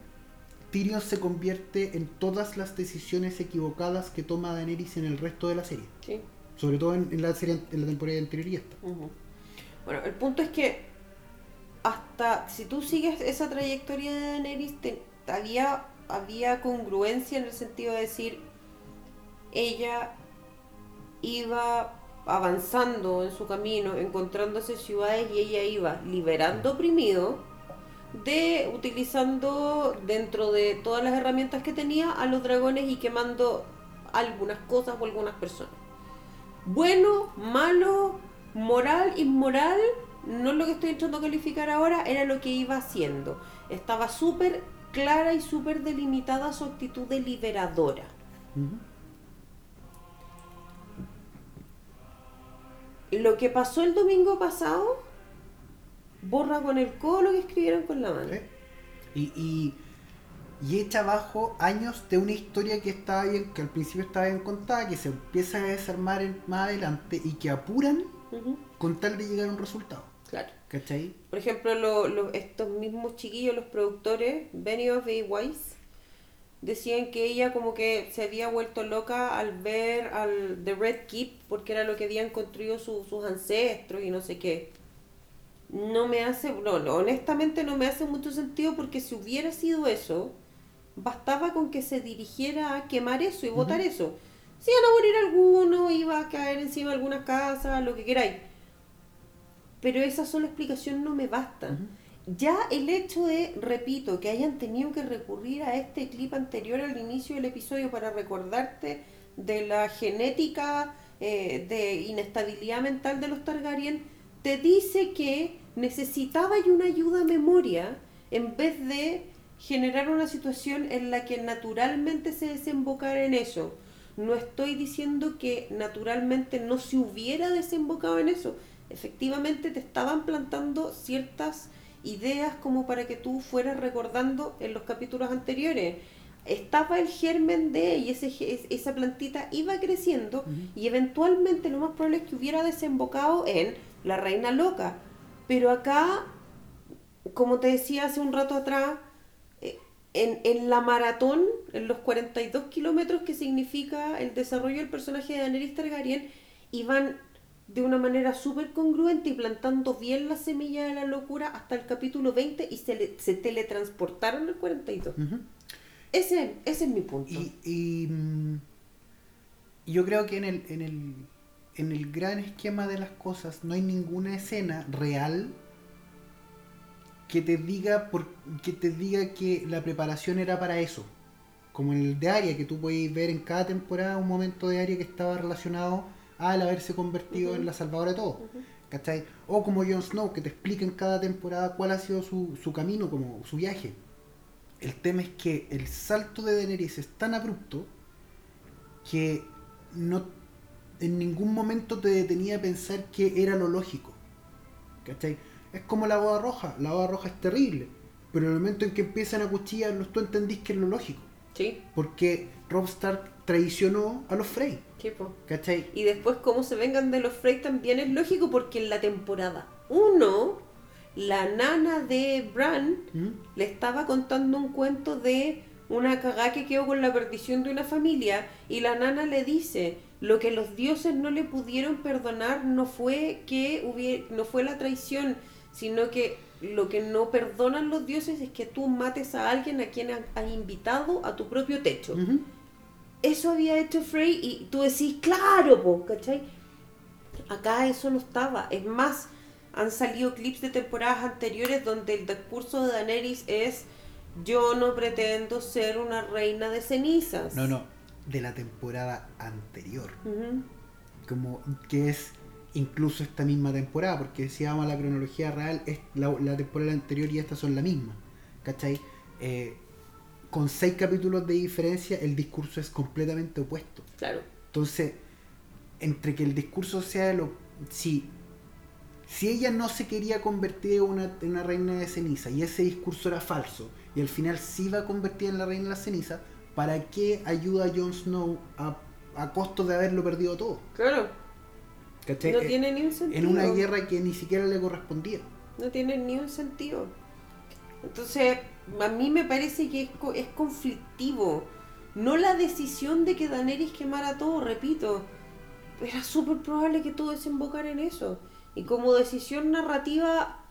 Tyrion se convierte en todas las decisiones equivocadas que toma Daenerys en el resto de la serie. Sí. Sobre todo en, en la serie en la temporada anterior y esta. Bueno, el punto es que hasta si tú sigues esa trayectoria de Daenerys, te- había, había congruencia en el sentido de decir, ella iba avanzando en su camino, encontrándose ciudades y ella iba liberando oprimido de utilizando dentro de todas las herramientas que tenía a los dragones y quemando algunas cosas o algunas personas bueno, malo, moral, inmoral, no es lo que estoy intentando calificar ahora, era lo que iba haciendo. Estaba súper clara y súper delimitada su actitud deliberadora. Ujú. Lo que pasó el domingo pasado, borra con el codo lo que escribieron con la mano. ¿Eh? Y, y y echa abajo años de una historia que estaba bien, que al principio estaba bien contada, que se empieza a desarmar en- más adelante y que apuran con tal de llegar a un resultado. Claro. ¿Cachai? Por ejemplo, lo- lo- estos mismos chiquillos, los productores, Benioff y Weiss, decían que ella como que se había vuelto loca al ver al The Red Keep, porque era lo que habían construido su- sus ancestros y no sé qué. No me hace, no, no, honestamente no me hace mucho sentido porque si hubiera sido eso, bastaba con que se dirigiera a quemar eso y votar eso. Si iban a morir algunos, iba a caer encima de algunas casas, lo que queráis. Pero esa sola explicación no me basta. Ya el hecho de, repito, que hayan tenido que recurrir a este clip anterior al inicio del episodio para recordarte de la genética eh, de inestabilidad mental de los Targaryen, te dice que necesitaba una ayuda a memoria en vez de generar una situación en la que naturalmente se desembocara en eso. No estoy diciendo que naturalmente no se hubiera desembocado en eso. Efectivamente te estaban plantando ciertas ideas como para que tú fueras recordando en los capítulos anteriores. Estaba el germen de y ese, esa plantita iba creciendo y eventualmente lo más probable es que hubiera desembocado en la reina loca. Pero acá, como te decía hace un rato atrás, eh, en, en la maratón, en los 42 kilómetros que significa el desarrollo del personaje de Daenerys Targaryen, iban de una manera súper congruente y plantando bien la semilla de la locura hasta el capítulo 20 y se, le- se teletransportaron al 42. Ujú. Ese, ese es mi punto. Y, y, mm, yo creo que en el, en, el, en el gran esquema de las cosas no hay ninguna escena real que te diga por, que te diga que la preparación era para eso. Como en el de Aria, que tú podéis ver en cada temporada un momento de Aria que estaba relacionado al haberse convertido en la salvadora de todo. Ujú. ¿Cachai? O como Jon Snow, que te explica en cada temporada cuál ha sido su, su camino, como su viaje. El tema es que el salto de Daenerys es tan abrupto que no en ningún momento te detenía a pensar que era lo lógico. ¿Cachai? Es como la boda roja. La boda roja es terrible. Pero en el momento en que empiezan a cuchillarlos, tú entendís que es lo lógico. Sí, Porque Rob Stark traicionó a los Frey. Y después cómo se vengan de los Frey también es lógico porque en la temporada 1, la nana de Bran ¿Mm? le estaba contando un cuento de una cagá que quedó con la perdición de una familia y la nana le dice lo que los dioses no le pudieron perdonar no fue que hubiera, no fue la traición sino que lo que no perdonan los dioses es que tú mates a alguien a quien has invitado a tu propio techo Ujú. Eso había hecho Frey y tú decís, claro, po, ¿cachai? Acá eso no estaba. Es más, han salido clips de temporadas anteriores donde el discurso de Daenerys es yo no pretendo ser una reina de cenizas. No, no. De la temporada anterior. Como que es incluso esta misma temporada, porque si vamos a la cronología real, es la, la temporada anterior y esta son la misma, ¿cachai? Eh, con seis capítulos de diferencia, el discurso es completamente opuesto. Claro. Entonces, entre que el discurso sea lo. Si, si ella no se quería convertir en una, en una reina de ceniza y ese discurso era falso, y al final sí iba a convertir en la reina de la ceniza, ¿para qué ayuda a Jon Snow a, a costo de haberlo perdido todo? Claro. ¿Cachai? No Eh, tiene ni un sentido. en una guerra que ni siquiera le correspondía. No tiene ni un sentido. Entonces, a mí me parece que es, es conflictivo. No la decisión de que Daenerys quemara todo, repito. Era súper probable que todo desembocara en eso. Y como decisión narrativa,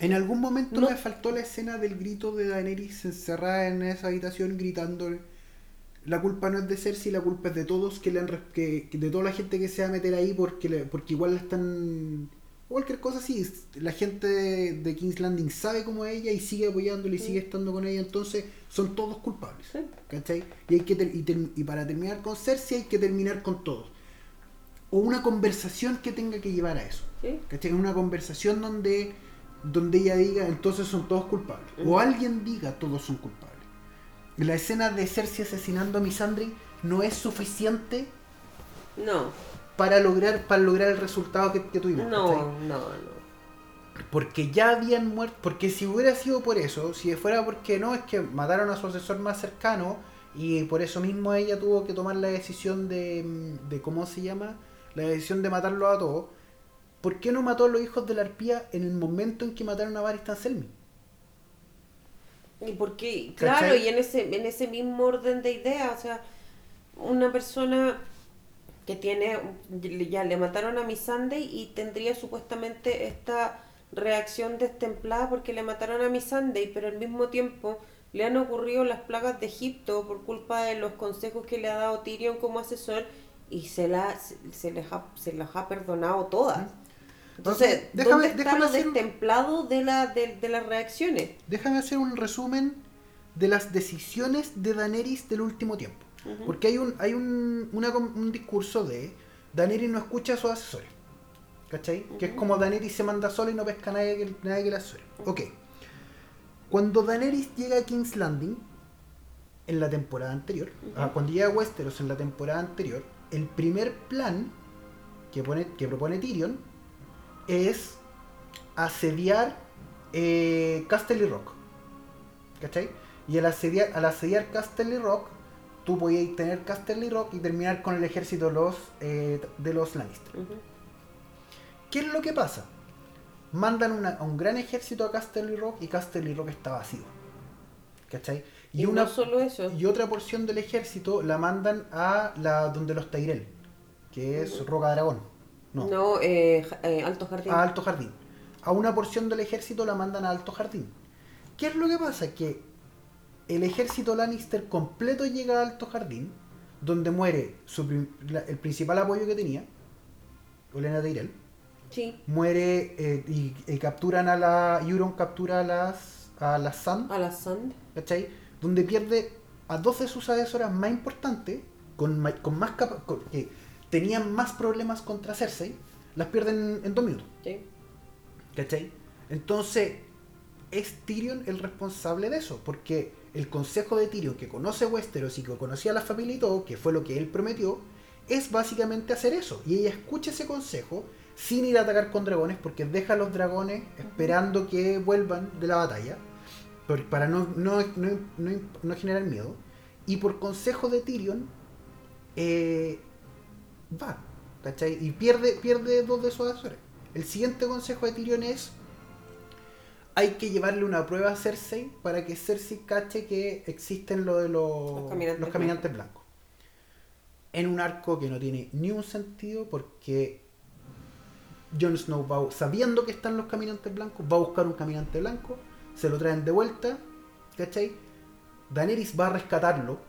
En algún momento No. me faltó la escena del grito de Daenerys encerrada en esa habitación gritándole la culpa no es de Cersei, la culpa es de todos que le han que de toda la gente que se va a meter ahí porque le- porque igual la están cualquier cosa así, la gente de, King's Landing sabe como ella y sigue apoyándola y sigue estando con ella, entonces son todos culpables. sí, ¿Cachai? Y, hay que y, para terminar con Cersei hay que terminar con todos. O una conversación que tenga que llevar a eso. sí, ¿Cachai? Una conversación donde, donde ella diga, entonces son todos culpables. O alguien diga, todos son culpables. La escena de Cersei asesinando a Missandei no es suficiente no, para lograr, para lograr el resultado que, que tuvimos. no, ¿cachai? no, no. porque ya habían muerto, porque si hubiera sido por eso, si fuera porque no, es que mataron a su asesor más cercano y por eso mismo ella tuvo que tomar la decisión de, de ¿cómo se llama? La decisión de matarlo a todos. ¿Por qué no mató a los hijos de la arpía en el momento en que mataron a Varys Selmy? Y porque, claro, ¿Cachai? y en ese, en ese mismo orden de ideas, o sea, una persona que tiene, ya le mataron a Miss Sunday y tendría supuestamente esta reacción destemplada porque le mataron a Miss Sunday, pero al mismo tiempo le han ocurrido las plagas de Egipto por culpa de los consejos que le ha dado Tyrion como asesor y se, la, se, les ha, se las ha perdonado todas. Entonces, Déjame- ¿dónde está lo hacer destemplado de, la, de, de las reacciones? Déjame hacer un resumen de las decisiones de Daenerys del último tiempo. Porque hay un, hay un, una un discurso de Daenerys no escucha a sus asesores. ¿Cachai? Que es como Daenerys se manda sola y no pesca a nadie que, nadie que la asesore. Ok. Cuando Daenerys llega a King's Landing, en la temporada anterior, ah, cuando llega a Westeros en la temporada anterior, el primer plan que, pone, que propone Tyrion es asediar eh, Castle Rock. ¿Cachai? Y al asediar, al asediar Castle Rock, tú podías tener Castle Rock y terminar con el ejército de los, eh, de los Lannister. ¿Qué es lo que pasa? Mandan una- a un gran ejército a Castle Rock y Castle Rock está vacío. ¿Cachai? Y, no solo eso. y otra porción del ejército la mandan a la donde los Tyrell, que es Ujú. Roca Dragón. No, No, eh, eh, Alto Jardín. a Alto Jardín. A una porción del ejército la mandan a Alto Jardín. ¿Qué es lo que pasa? Que el ejército Lannister completo llega a Alto Jardín, donde muere su la- el principal apoyo que tenía, Olena Tyrell. Sí, Muere eh, y, y capturan a la. Euron captura a las. a las Sand, a la Sand. ¿cachai? Donde pierde a dos de sus asesoras más importantes, con, más capa- con- que tenían más problemas contra Cersei, las pierden en dos minutos. Sí. ¿Cachai? Entonces, es Tyrion el responsable de eso, porque el consejo de Tyrion, que conoce Westeros y que conocía a la familia y todo, que fue lo que él prometió, es básicamente hacer eso. Y ella escucha ese consejo sin ir a atacar con dragones, porque deja a los dragones esperando que vuelvan de la batalla, para no, no, no, no- no generar miedo. Y por consejo de Tyrion, eh, va, ¿cachai? Y pierde, pierde dos de sus asesores. El siguiente consejo de Tyrion es hay que llevarle una prueba a Cersei para que Cersei cache que existen lo de los, Los caminantes los caminantes blancos. En un arco que no tiene ni un sentido porque Jon Snow va, sabiendo que están los caminantes blancos, va a buscar un caminante blanco, se lo traen de vuelta, ¿cachai? Daenerys va a rescatarlo,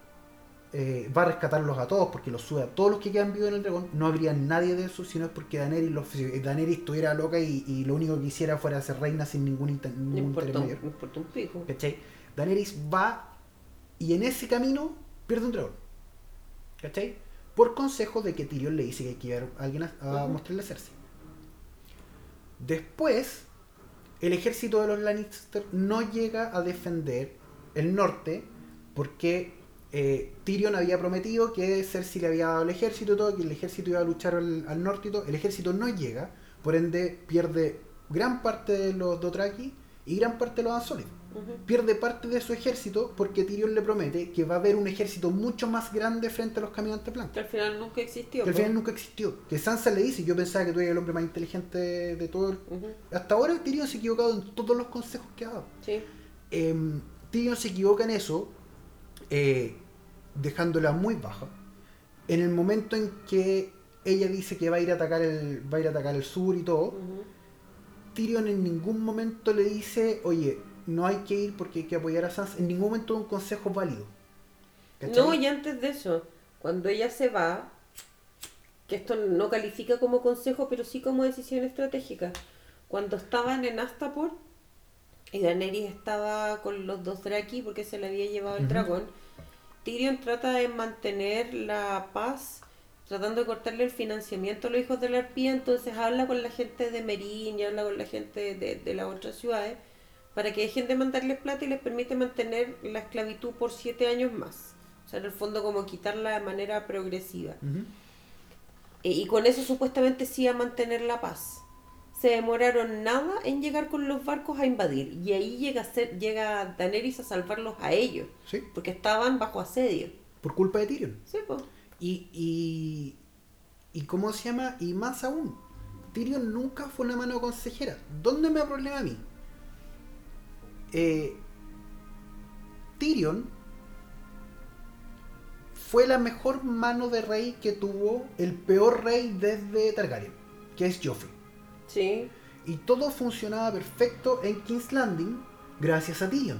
eh, va a rescatarlos a todos porque los sube a todos los que quedan vivos en el dragón. No habría nadie de esos, sino es porque Daenerys, los, si Daenerys estuviera loca y, y lo único que quisiera fuera ser reina sin ningún, inter- No ningún importa, un- intermediario. no importa un pico. ¿Cachai? Daenerys va y en ese camino pierde un dragón. ¿Cachai? Por consejo de que Tyrion le dice que hay que llevar a alguien a, mostrarle a Cersei. Después, el ejército de los Lannister no llega a defender el norte porque eh, Tyrion había prometido que Cersei le había dado el ejército y todo, que el ejército iba a luchar al, al norte y todo. El ejército no llega, por ende pierde gran parte de los Dothraki y gran parte de los Unsullied Ujú. pierde parte de su ejército porque Tyrion le promete que va a haber un ejército mucho más grande frente a los caminantes blancos. Que al final nunca existió. Que al final nunca existió. Que Sansa le dice, yo pensaba que tú eres el hombre más inteligente de, todo el... Ujú. Hasta ahora Tyrion se ha equivocado en todos los consejos que ha dado. Sí. Eh, Tyrion se equivoca en eso, eh, dejándola muy baja. En el momento en que ella dice que va a ir a atacar el, va a ir a atacar el sur y todo. Tyrion en ningún momento le dice, oye, no hay que ir porque hay que apoyar a Sansa. En ningún momento un consejo válido. ¿Cachai? No, y antes de eso, cuando ella se va, que esto no califica como consejo, pero sí como decisión estratégica. Cuando estaban en Astapor y Daenerys estaba con los dos Draki porque se le había llevado el dragón, Tyrion trata de mantener la paz tratando de cortarle el financiamiento a los hijos de la arpía, entonces habla con la gente de Merín y habla con la gente de, de las otras ciudades para que dejen de mandarles plata y les permite mantener la esclavitud por siete años más. O sea, en el fondo como quitarla de manera progresiva. Ujú. E- y con eso supuestamente sí a mantener la paz. Se demoraron nada en llegar con los barcos a invadir. Y ahí llega, a ser, llega Daenerys a salvarlos a ellos. Sí. Porque estaban bajo asedio. Por culpa de Tyrion. Sí, pues. Y, y, y ¿cómo se llama? Y más aún, Tyrion nunca fue una mano consejera. ¿Dónde me da problema a mí? Eh, Tyrion fue la mejor mano de rey que tuvo el peor rey desde Targaryen, que es Joffrey. Sí. Y todo funcionaba perfecto en King's Landing gracias a Tyrion.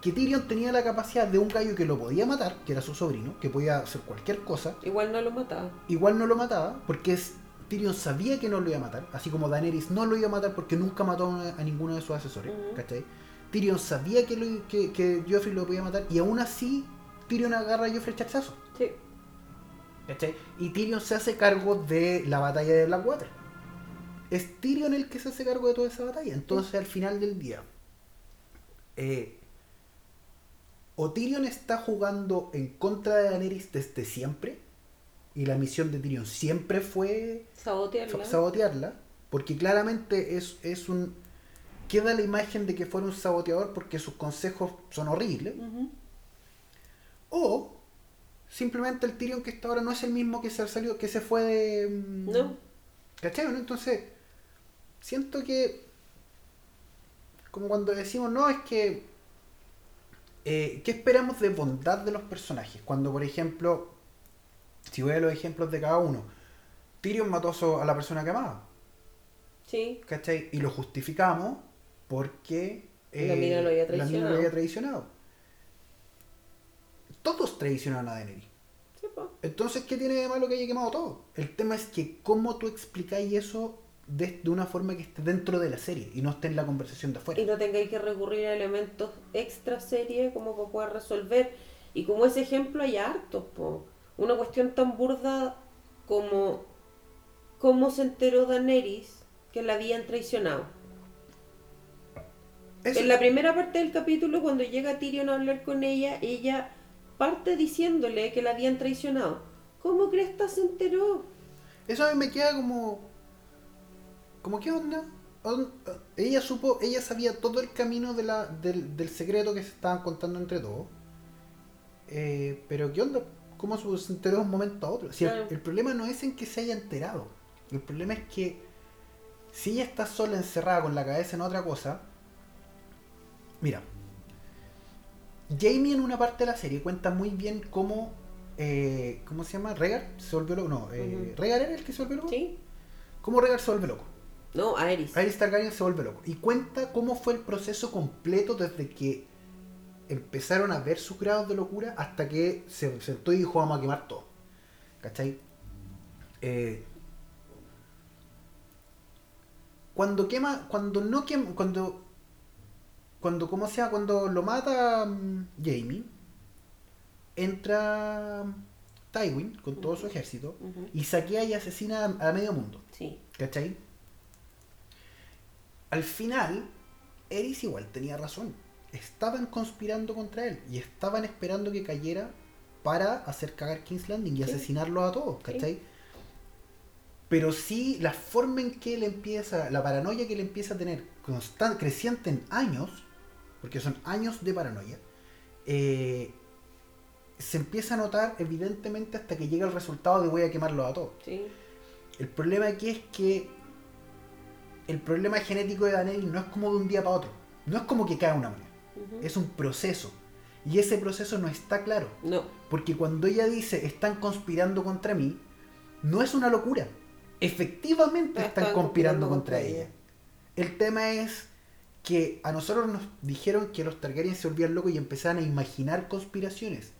Que Tyrion tenía la capacidad de un gallo que lo podía matar, que era su sobrino, que podía hacer cualquier cosa, Igual no lo mataba. igual no lo mataba, porque es, Tyrion sabía que no lo iba a matar, así como Daenerys no lo iba a matar porque nunca mató a, a ninguno de sus asesores, Ujú. ¿cachai? Tyrion sabía que, lo- que, que Joffrey lo podía matar, y aún así Tyrion agarra a Joffrey chachazo, Sí. ¿cachai? Y Tyrion se hace cargo de la batalla de Blackwater. Es Tyrion el que se hace cargo de toda esa batalla. Entonces, al final del día, eh, o Tyrion está jugando en contra de Daenerys desde siempre, y la misión de Tyrion siempre fue Sabotearla. sabotearla, porque claramente es, es un. Queda la imagen de que fuera un saboteador porque sus consejos son horribles. O simplemente el Tyrion que está ahora no es el mismo que se salió, que se fue de. mm, No. ¿Cachai? ¿no? Entonces, siento que. Como cuando decimos, no, es que. eh, ¿Qué esperamos de bondad de los personajes? Cuando, por ejemplo, si voy a los ejemplos de cada uno, Tyrion mató a la persona que amaba, Sí. ¿cachai? Y lo justificamos porque. La mina lo había la mina traicionado. lo había traicionado. Todos traicionaron a Daenerys. Sí. Entonces, ¿qué tiene de malo que haya quemado todo? El tema es que cómo tú explicáis eso de, de una forma que esté dentro de la serie y no esté en la conversación de afuera. Y no tengáis que recurrir a elementos extra serie como para poder resolver. Y como ese ejemplo hay hartos, po. Una cuestión tan burda como cómo se enteró Daenerys que la habían traicionado. Eso, En la primera parte del capítulo, cuando llega Tyrion a hablar con ella, ella parte diciéndole que la habían traicionado. ¿Cómo Cresta se enteró? eso a mí me queda como... como ¿Qué onda? On- Ella supo, ella sabía todo el camino de la, del, del secreto que se estaban contando entre todos. Eh, pero ¿qué onda? ¿Cómo se enteró de un momento a otro? El- Claro. el, problema no es en que se haya enterado. El problema es que si ella está sola encerrada con la cabeza en otra cosa. Mira. Jamie en una parte de la serie cuenta muy bien cómo. eh, ¿Cómo se llama? ¿Regar? ¿Se volvió loco? No. Eh. ¿Regar era el que se volvió loco? ¿Sí? ¿Cómo Regar se vuelve loco? No, Aerys. Aerys Targaryen se vuelve loco. Y cuenta cómo fue el proceso completo desde que empezaron a ver sus grados de locura hasta que se sentó y dijo vamos a quemar todo. ¿Cachai? Eh, cuando quema, cuando no quema, cuando, cuando, ¿cómo se llama? Cuando lo mata mm, Jamie, entra Tywin con todo su ejército y saquea y asesina a- a medio mundo. Sí. ¿Cachai? Al final, Eris igual tenía razón. Estaban conspirando contra él y estaban esperando que cayera para hacer cagar King's Landing y Sí. asesinarlos a todos, ¿cachai? Pero sí, la forma en que él empieza, la paranoia que él empieza a tener, constan- creciente en años, porque son años de paranoia, eh, se empieza a notar evidentemente hasta que llega el resultado de voy a quemarlos a todos. Sí. El problema aquí es que el problema genético de Daenerys no es como de un día para otro. No es como que cae una moneda. Es un proceso. Y ese proceso no está claro. No. Porque cuando ella dice están conspirando contra mí, no es una locura. Efectivamente Están están conspirando conspirando contra contra ella. ella. El tema es que a nosotros nos dijeron que los Targaryen se volvían locos y empezaban a imaginar conspiraciones.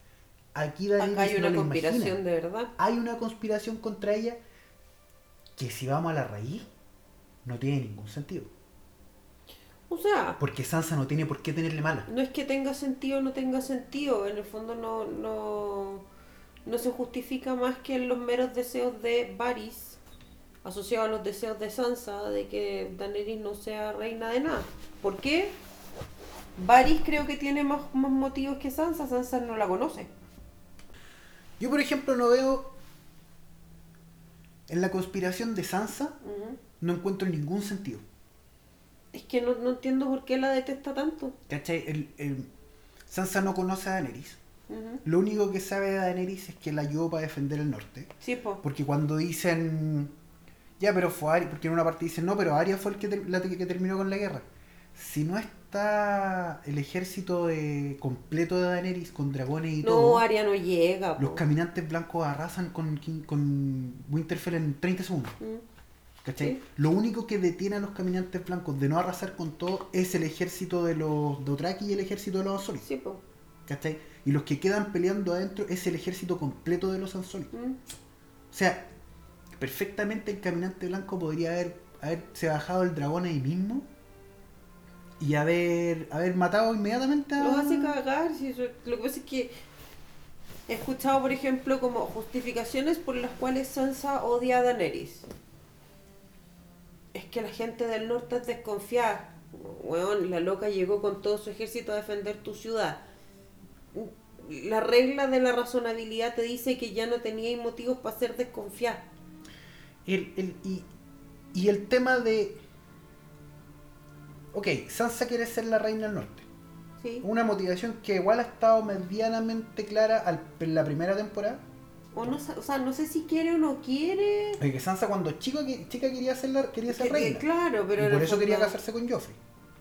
Aquí Daenerys hay una conspiración imagina de verdad. hay una conspiración contra ella que si vamos a la raíz no tiene ningún sentido. O sea, Porque Sansa no tiene por qué tenerle mala. no es que tenga sentido o no tenga sentido. En el fondo no, no, no se justifica más que en los meros deseos de Varys, asociados a los deseos de Sansa, de que Daenerys no sea reina de nada. ¿Por qué? Varys creo que tiene más, más motivos que Sansa. Sansa no la conoce. Yo, por ejemplo, no veo en la conspiración de Sansa. No encuentro ningún sentido. Es que no, no entiendo por qué la detesta tanto. ¿Cachai? El, el- Sansa no conoce a Daenerys. Lo único que sabe de Daenerys es que la ayudó para defender el norte. Sí, pues. Porque cuando dicen, ya, pero fue Arya, porque en una parte dicen, no, pero Arya fue el que, ter- la que terminó con la guerra. Si no está el ejército de- completo de Daenerys con dragones y No, todo, Arya no llega. los po. caminantes blancos arrasan con, con Winterfell en 30 segundos. Mm. ¿Cachai? Sí. Lo único que detiene a los caminantes blancos de no arrasar con todo es el ejército de los Dothraki y el ejército de los Anzolis. Sí, pues. ¿Cachai? Y los que quedan peleando adentro es el ejército completo de los Anzolis. Mm. O sea, perfectamente el caminante blanco podría haber haberse bajado el dragón ahí mismo y haber, haber matado inmediatamente a... Los hace cagar. si eso- lo que pasa es que he escuchado, por ejemplo, como justificaciones por las cuales Sansa odia a Daenerys. Es que la gente del norte es desconfiada. Weón, la loca llegó con todo su ejército a defender tu ciudad. La regla de la razonabilidad te dice que ya no teníais motivos para ser desconfiada. El- el- y, y el tema de... Ok, Sansa quiere ser la reina del norte. ¿Sí? Una motivación que igual ha estado medianamente clara al- en la primera temporada. O, no, o sea, no sé si quiere o no quiere. Oye, que Sansa cuando chico, chica quería ser, la, quería ser Que- reina. claro, pero y por eso quería casarse con Joffrey.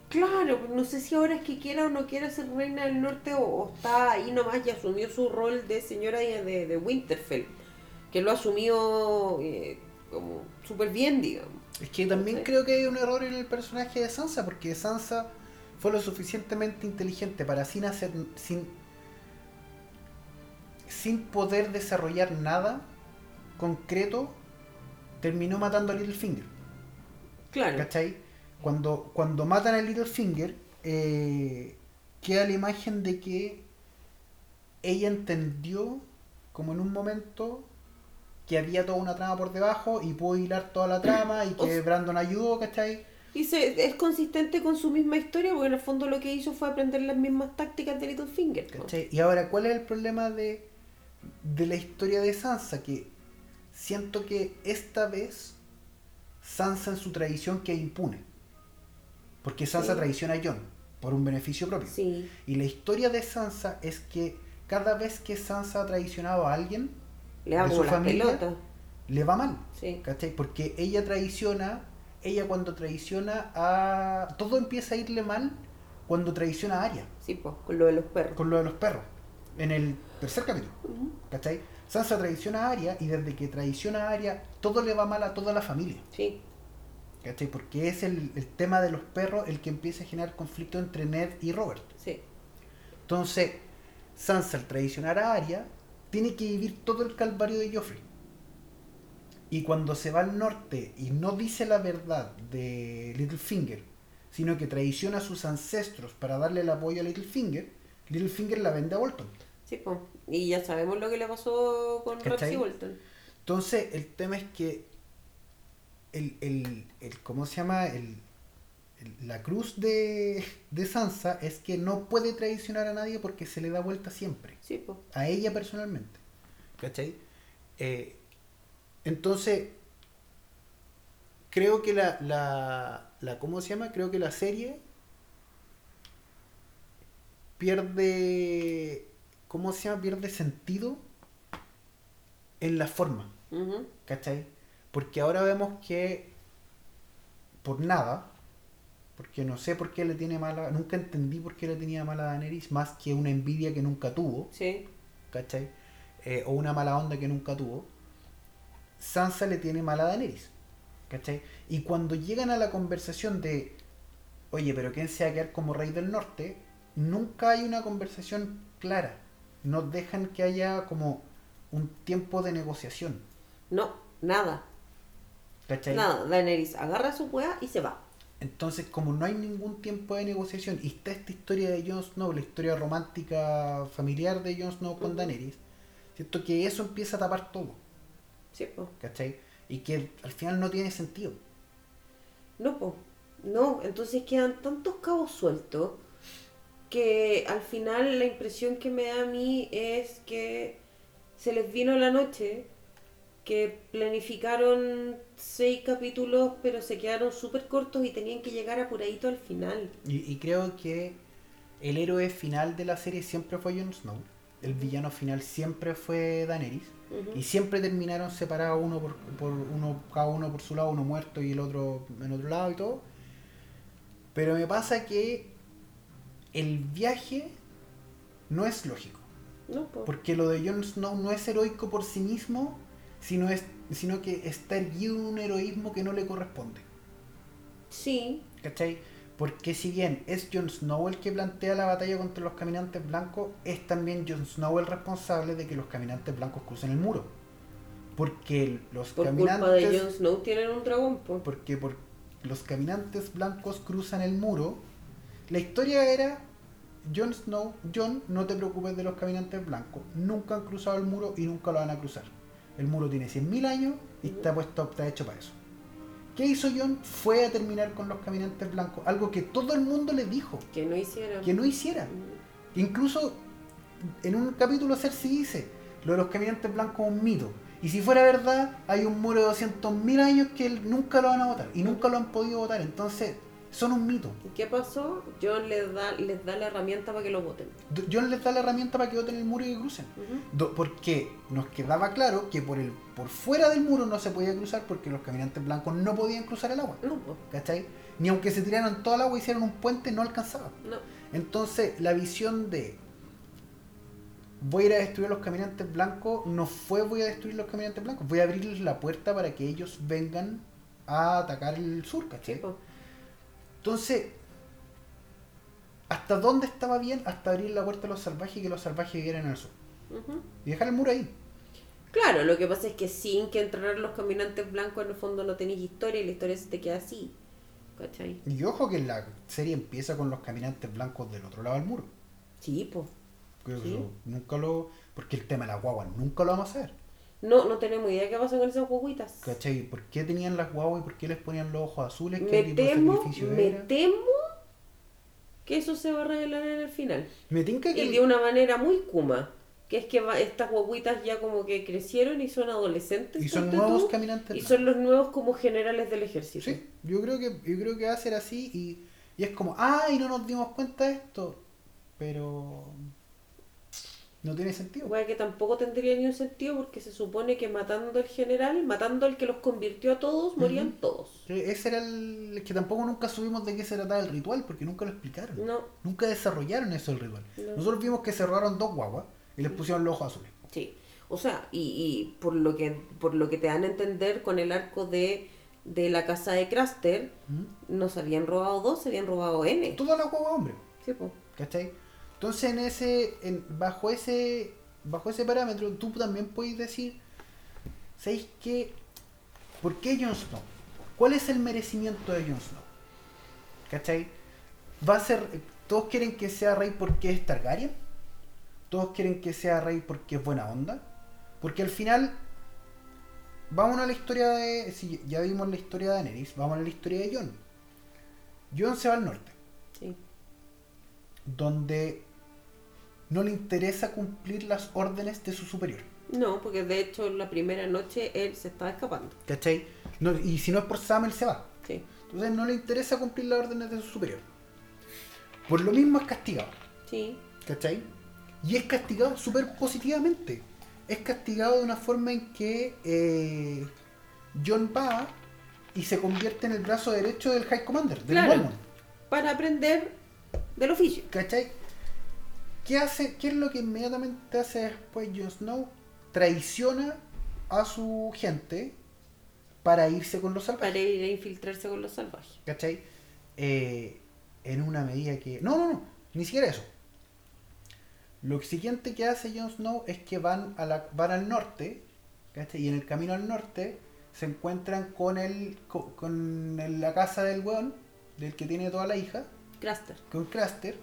Claro, no sé si ahora es que quiera o no quiera ser reina del norte o, o está ahí nomás y asumió su rol de señora de, de, Winterfell, que lo asumió eh, como súper bien, digamos. Es que también creo que hay un error en el personaje de Sansa, porque Sansa fue lo suficientemente inteligente para sin hacer sin sin poder desarrollar nada concreto terminó matando a Littlefinger, Claro, ¿cachai? Cuando, cuando matan a Littlefinger eh, queda la imagen de que ella entendió como en un momento que había toda una trama por debajo y pudo hilar toda la trama y que Brandon ayudó, ¿cachai? y se, es consistente con su misma historia porque en el fondo lo que hizo fue aprender las mismas tácticas de Littlefinger. ¿no? ¿cachai? Y ahora, ¿cuál es el problema de, de la historia de Sansa? Que siento que esta vez Sansa en su tradición que impune. Porque Sansa Sí. traiciona a Jon por un beneficio propio. Sí, Y la historia de Sansa es que cada vez que Sansa ha traicionado a alguien, le ¿De hago su familia? pelota. le va mal. Porque ella traiciona, ella cuando traiciona a... Todo empieza a irle mal cuando traiciona a Arya, sí, pues, con lo de los perros. con lo de los perros, en el tercer capítulo. ¿Cachai? Sansa traiciona a Arya y desde que traiciona a Arya, todo le va mal a toda la familia. Sí, ¿Cachai? Porque es el, el tema de los perros el que empieza a generar conflicto entre Ned y Robert. sí, Entonces, Sansa al traicionar a Arya, tiene que vivir todo el calvario de Joffrey. Y cuando se va al norte y no dice la verdad de Littlefinger, sino que traiciona a sus ancestros para darle el apoyo a Littlefinger, Littlefinger la vende a Bolton. Sí, pues. Y ya sabemos lo que le pasó con. Ramsay Bolton. Entonces, el tema es que el, el, el- ¿cómo se llama? El, el- la cruz de, de Sansa es que no puede traicionar a nadie porque se le da vuelta siempre. Sí, pues. a ella personalmente. ¿Cachai? Eh, entonces, creo que la, la, la. ¿Cómo se llama? Creo que la serie pierde. ¿Cómo se llama? Pierde sentido en la forma. Ujú. ¿Cachai? Porque ahora vemos que por nada, porque no sé por qué le tiene mala, nunca entendí por qué le tenía mala a Daenerys, más que una envidia que nunca tuvo, Sí, ¿cachai? Eh, o una mala onda que nunca tuvo. Sansa le tiene mala a Daenerys, ¿cachai? Y cuando llegan a la conversación de, oye, pero ¿quién se va a quedar como rey del norte? Nunca hay una conversación clara. No dejan que haya como un tiempo de negociación, no, nada. ¿cachai? Nada, Daenerys agarra su weá y se va. Entonces, como no hay ningún tiempo de negociación y está esta historia de Jon Snow, la historia romántica familiar de Jon Snow con Ujú. Daenerys, siento que eso empieza a tapar todo, Sí, pues. ¿cachai? Y que al final no tiene sentido. No, pues. No, entonces quedan tantos cabos sueltos que al final la impresión que me da a mí es que se les vino la noche que planificaron seis capítulos, pero se quedaron súper cortos y tenían que llegar apuradito al final. Y, y creo que el héroe final de la serie siempre fue Jon Snow. El villano final siempre fue Daenerys. Y siempre terminaron separados uno por, por uno, cada uno por su lado, uno muerto y el otro en otro lado y todo. Pero me pasa que el viaje no es lógico. No, po. Porque lo de Jon Snow no es heroico por sí mismo, sino, es, sino que está erguido en un heroísmo que no le corresponde. Sí, ¿Cachai? Porque si bien es Jon Snow el que plantea la batalla contra los caminantes blancos, es también Jon Snow el responsable de que los caminantes blancos crucen el muro. Porque los por caminantes. culpa de Jon Snow tienen un dragón, po. Porque por los caminantes blancos cruzan el muro. La historia era Jon Snow, Jon, no te preocupes de los caminantes blancos. Nunca han cruzado el muro y nunca lo van a cruzar. El muro tiene 100.000 años y está puesto, está hecho para eso. ¿Qué hizo Jon? Fue a terminar con los caminantes blancos. Algo que todo el mundo le dijo Que no hicieron. que no hiciera. Ujú. Incluso en un capítulo Cersei dice, lo de los caminantes blancos es un mito. Y si fuera verdad, hay un muro de 200.000 años que nunca lo van a votar. Y nunca lo han podido votar. Entonces, son un mito. ¿Y qué pasó? Jon les da, les da la herramienta para que lo voten. John les da la herramienta para que voten el muro y que crucen. Ujú. Do- Porque nos quedaba claro que por el por fuera del muro no se podía cruzar porque los caminantes blancos no podían cruzar el agua. No. ¿Cachai? Ni aunque se tiraran todo el agua y hicieran un puente, no alcanzaba. No. Entonces, la visión de voy a ir a destruir a los caminantes blancos no fue voy a destruir los caminantes blancos, voy a abrirles la puerta para que ellos vengan a atacar el sur, ¿cachai? Entonces, ¿hasta dónde estaba bien? Hasta abrir la puerta a los salvajes y que los salvajes vinieran al sur. Y dejar el muro ahí. Claro, lo que pasa es que sin que entraran los caminantes blancos, en el fondo no tenéis historia y la historia se te queda así. ¿Cachai? Y ojo que la serie empieza con los caminantes blancos del otro lado del muro. Sí, pues. Que Sí. nunca lo. Porque el tema de las guaguas nunca lo vamos a hacer. No, no tenemos idea qué pasa con esas guaguitas. ¿Cachai? ¿Por qué tenían las guaguas y por qué les ponían los ojos azules? Me ¿Qué tipo de temo, sacrificio me era? temo que eso se va a revelar en el final. Me tinca que. Y de una manera muy kuma. Que es que va- estas guaguitas ya como que crecieron y son adolescentes. Y son nuevos tú, caminantes Y son los nuevos como generales del ejército. Sí, yo creo que yo creo que va a ser así y, y es como, ay, no nos dimos cuenta de esto. Pero no tiene sentido. Wea que tampoco tendría ni un sentido porque se supone que matando al general, matando al que los convirtió a todos, morían todos. Ese era el que tampoco nunca subimos de qué se trataba el ritual porque nunca lo explicaron. No, Nunca desarrollaron eso el ritual. No. Nosotros vimos que se robaron dos guaguas y les pusieron los ojos azules. sí. O sea, y, y por lo que por lo que te dan a entender con el arco de, de la casa de Craster, ¿Mm? no se habían robado dos, se habían robado N. Todas las guaguas hombres. Sí, po. ¿Cachai? Entonces en ese, en- bajo ese, bajo ese parámetro, tú también puedes decir, ¿sabéis qué? ¿Por qué Jon Snow? ¿Cuál es el merecimiento de Jon Snow? ¿Cachai? Va a ser, todos quieren que sea rey porque es Targaryen, todos quieren que sea rey porque es buena onda, porque al final, vamos a la historia de, si ya vimos la historia de Daenerys, vamos a la historia de Jon. Jon se va al norte Sí. donde no le interesa cumplir las órdenes de su superior. No, porque de hecho la primera noche él se estaba escapando. ¿Cachai? No- y si no es por Sam, él se va. Sí. Entonces no le interesa cumplir las órdenes de su superior. Por lo mismo es castigado. Sí. ¿Cachai? Y es castigado súper positivamente. Es castigado de una forma en que eh, John va y se convierte en el brazo derecho del High Commander, del Claro. Mormon. Para aprender del oficio. ¿Cachai? ¿Qué, hace, ¿Qué es lo que inmediatamente hace después Jon Snow? Traiciona a su gente para irse con los salvajes. Para ir a infiltrarse con los salvajes. ¿Cachai? Eh, en una medida que... No, no, no, ni siquiera eso. Lo siguiente que hace Jon Snow es que van, a la, van al norte, ¿cachai? Y en el camino al norte se encuentran con el, con, con la casa del weón, del que tiene toda la hija, Craster. con Craster.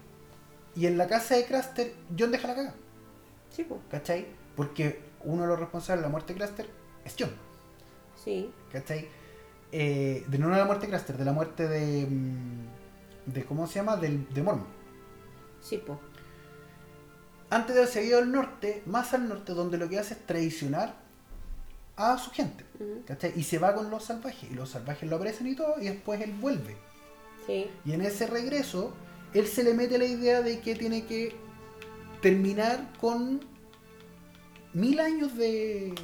Y en la casa de Craster, John deja la caga, Sí, pues. ¿cachai? Porque uno de los responsables de la muerte de Craster es John, Sí. ¿cachai? Eh, de no de la muerte de Craster, de la muerte de. mm, de ¿Cómo se llama? Del, de Mormon. Sí, pues. Antes de haber seguido al norte, más al norte, donde lo que hace es traicionar a su gente. Ujú. ¿cachai? Y se va con los salvajes. Y los salvajes lo apresan y todo, y después él vuelve. Sí. Y en ese regreso, él se le mete la idea de que tiene que terminar con mil años de.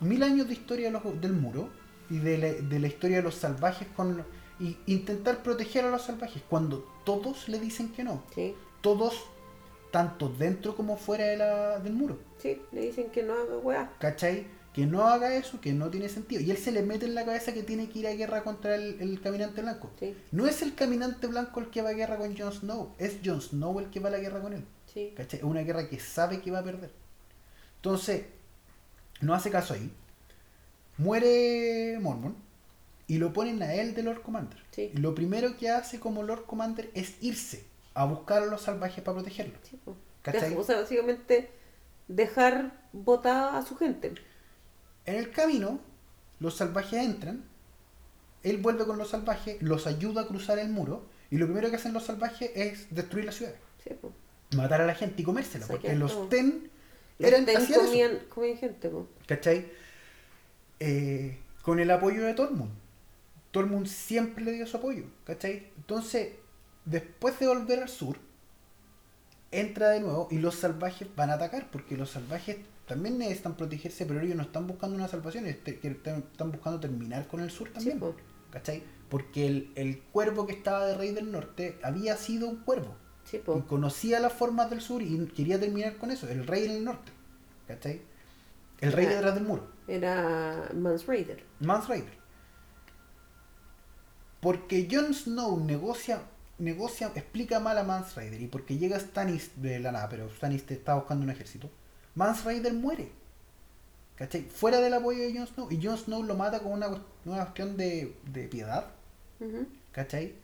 mil años de historia de los- del muro y de la, de la historia de los salvajes con. y intentar proteger a los salvajes cuando todos le dicen que no. Sí. Todos, tanto dentro como fuera de la- del muro. Sí. Le dicen que no haga weá. ¿Cachai? Que no haga eso, que no tiene sentido. Y él se le mete en la cabeza que tiene que ir a guerra contra el, el caminante blanco. Sí. No es el caminante blanco el que va a guerra con Jon Snow, es Jon Snow el que va a la guerra con él. Sí. ¿Cachai? Es una guerra que sabe que va a perder. Entonces, no hace caso ahí. Muere Mormon y lo ponen a él de Lord Commander. Sí. Y lo primero que hace como Lord Commander es irse a buscar a los salvajes para protegerlos. O sea, básicamente dejar votada a su gente. En el camino, los salvajes entran, él vuelve con los salvajes, los ayuda a cruzar el muro, y lo primero que hacen los salvajes es destruir la ciudad, Sí, po. matar a la gente y comérsela, porque los. Ten Los eran Ten hacían eso, comían, comían gente, po. ¿cachai? Eh, con el apoyo de Tormund. Tormund siempre le dio su apoyo, ¿cachai? Entonces, después de volver al sur, entra de nuevo y los salvajes van a atacar, porque los salvajes también necesitan protegerse, pero ellos no están buscando una salvación, este- están buscando terminar con el sur también. ¿cachai? Porque el, el cuervo que estaba de rey del norte había sido un cuervo, Sí, y conocía las formas del sur y quería terminar con eso, el rey del norte, ¿cachai? El rey detrás del muro. Era Mans Raider. Mans Raider. Porque Jon Snow negocia, negocia, explica mal a Mans Raider y porque llega Stannis de la nada, pero Stannis te está buscando un ejército, Mans Raider muere. ¿Cachai? Fuera del apoyo de Jon Snow y Jon Snow lo mata con una, una cuestión de, de piedad, Ujú. ¿cachai?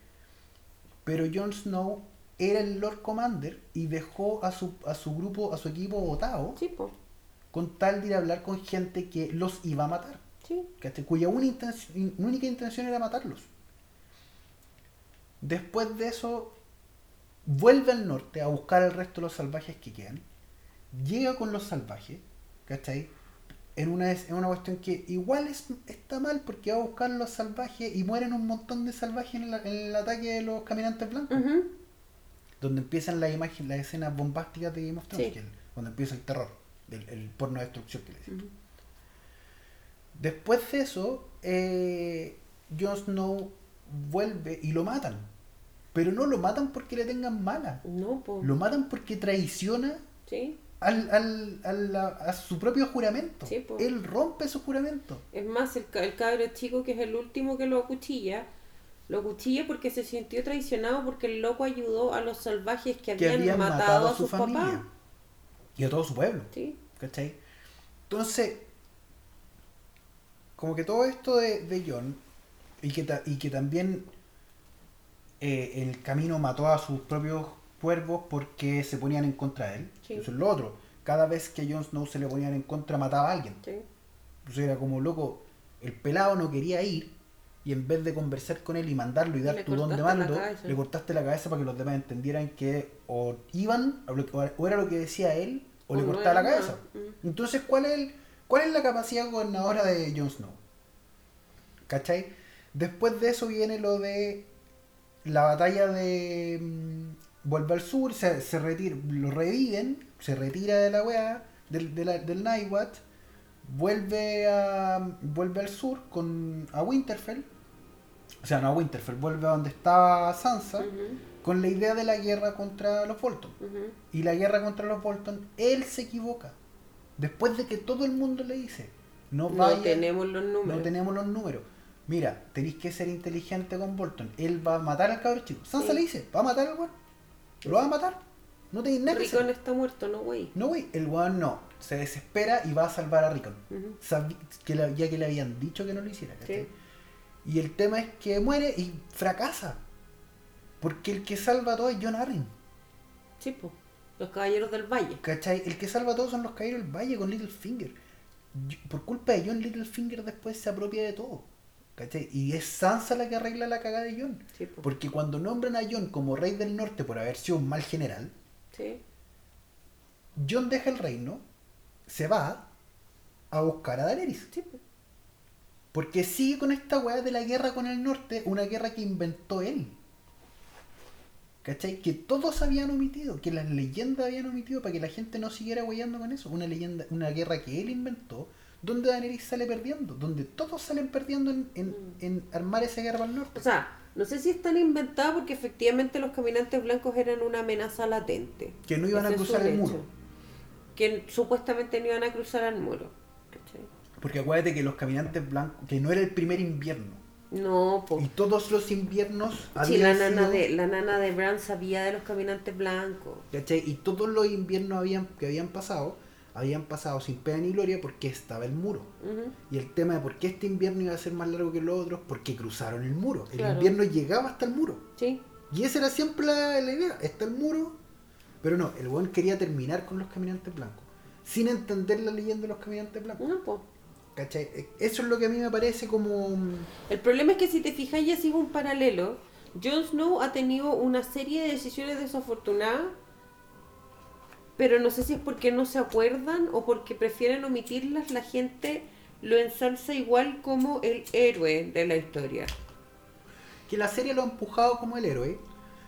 Pero Jon Snow era el Lord Commander y dejó a su, a su grupo, a su equipo votado Sí, con tal de ir a hablar con gente que los iba a matar. Sí. ¿cachai? cuya una intención- in- única intención era matarlos. Después de eso, vuelve al norte a buscar al resto de los salvajes que quedan. Llega con los salvajes, ¿cachai? En una, en una cuestión que igual es, está mal porque va a buscar los salvajes y mueren un montón de salvajes en, la- en el ataque de los caminantes blancos. Donde empiezan las imágenes, las escenas bombásticas de Game of Thrones, Sí. cuando empieza el terror, el, el porno de destrucción que le dicen. Ujú. Después de eso, eh, Jon Snow vuelve y lo matan. Pero no lo matan porque le tengan mala. No, po. Lo matan porque traiciona Sí. Al, al- al- a, su propio juramento. Sí. Él rompe su juramento. Es más, el, el cabro chico, que es el último que lo acuchilla, lo acuchilla porque se sintió traicionado porque el loco ayudó a los salvajes que Que habían, matado, a su papás. Y a todo su pueblo. Sí. ¿Cachai? Entonces, como que todo esto de, de John, y que, ta- y que también eh, el camino mató a sus propios cuervos porque se ponían en contra de él. Sí. Eso es lo otro. Cada vez que a Jon Snow se le ponían en contra, mataba a alguien. Sí. Entonces era como loco, el pelado no quería ir, y en vez de conversar con él y mandarlo y dar tu don de mando, le cortaste la cabeza para que los demás entendieran que o iban, o era lo que decía él, o, le no cortaba la cabeza. Mm. Entonces, ¿cuál es, el- ¿cuál es la capacidad gobernadora de Jon Snow? ¿Cachai? Después de eso viene lo de la batalla de mm, Vuelve al Sur, se, se retira, lo reviven, se retira de la weá, del, de la- del Nightwatch, vuelve a vuelve al sur con a Winterfell, o sea, no a Winterfell, vuelve a donde estaba Sansa, con la idea de la guerra contra los Bolton y la guerra contra los Bolton, él se equivoca. Después de que todo el mundo le dice, no No vaya, tenemos los números. no tenemos los números. Mira, tenéis que ser inteligente con Bolton. Él va a matar al cabro chico. Sansa Sí. le dice, va a matar al weón. Lo va a matar. No tenéis nada Rickon está muerto, no, güey. No, güey, el weón no. Se desespera y va a salvar a Rickon. Que ya que le habían dicho que no lo hiciera. ¿cachai? Sí. Y el tema es que muere y fracasa. Porque el que salva todo es John Arryn. Sí, po. Los caballeros del valle. ¿Cachai? El que salva todo son los caídos del valle con Littlefinger. Por culpa de John, Littlefinger después se apropia de todo. ¿Cachai? Y es Sansa la que arregla la cagada de. Sí, po. Porque cuando nombran a John como rey del norte por haber sido un mal general, Sí. John deja el reino, se va a buscar a Daenerys. Sí. Porque sigue con esta weá de la guerra con el norte, una guerra que inventó él. ¿Cachai? Que todos habían omitido, que las leyendas habían omitido para que la gente no siguiera weyando con eso. Una leyenda, una guerra que él inventó, donde Daenerys sale perdiendo, donde todos salen perdiendo en, en, en armar esa guerra al norte. O sea, no sé si es tan inventada porque efectivamente los caminantes blancos eran una amenaza latente. que no iban a Ese cruzar el muro. Que supuestamente no iban a cruzar al muro. ¿cachai? Porque acuérdate que los caminantes blancos, que no era el primer invierno. No, pues. Y todos los inviernos Sí, la nana, sido- de, la nana de Bran sabía de los caminantes blancos. ¿cachai? Y todos los inviernos habían, que habían pasado, habían pasado sin pena ni gloria porque estaba el muro. Y el tema de por qué este invierno iba a ser más largo que los otros, porque cruzaron el muro. El Claro. invierno llegaba hasta el muro. Sí. Y esa era siempre la, la idea. Está el muro. Pero no, el buen quería terminar con los caminantes blancos. Sin entender la leyenda de los caminantes blancos. No, pues. ¿Cachai? Eso es lo que a mí me parece como... El problema es que si te fijas y sigo un paralelo, Jon Snow ha tenido una serie de decisiones desafortunadas, pero no sé si es porque no se acuerdan o porque prefieren omitirlas, la gente lo ensalza igual como el héroe de la historia. Que la serie lo ha empujado como el héroe,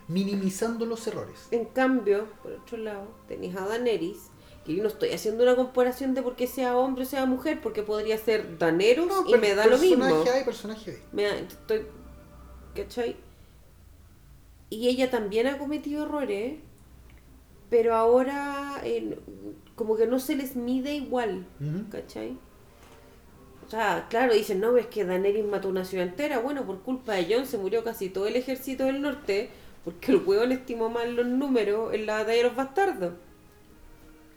minimizando los errores. En cambio, por otro lado, tenéis a Daenerys, que yo no estoy haciendo una comparación de por qué sea hombre o sea mujer, porque podría ser Daenerys No, y me da lo mismo. Personaje A y personaje B. Me da- estoy, ¿cachai? Y ella también ha cometido errores, pero ahora eh, como que no se les mide igual. ¿cachai? O sea, claro, dicen, no, es que Daenerys mató una ciudad entera. Bueno, por culpa de Jon se murió casi todo el ejército del norte, porque el hueón estimó mal los números en la batalla de los bastardos.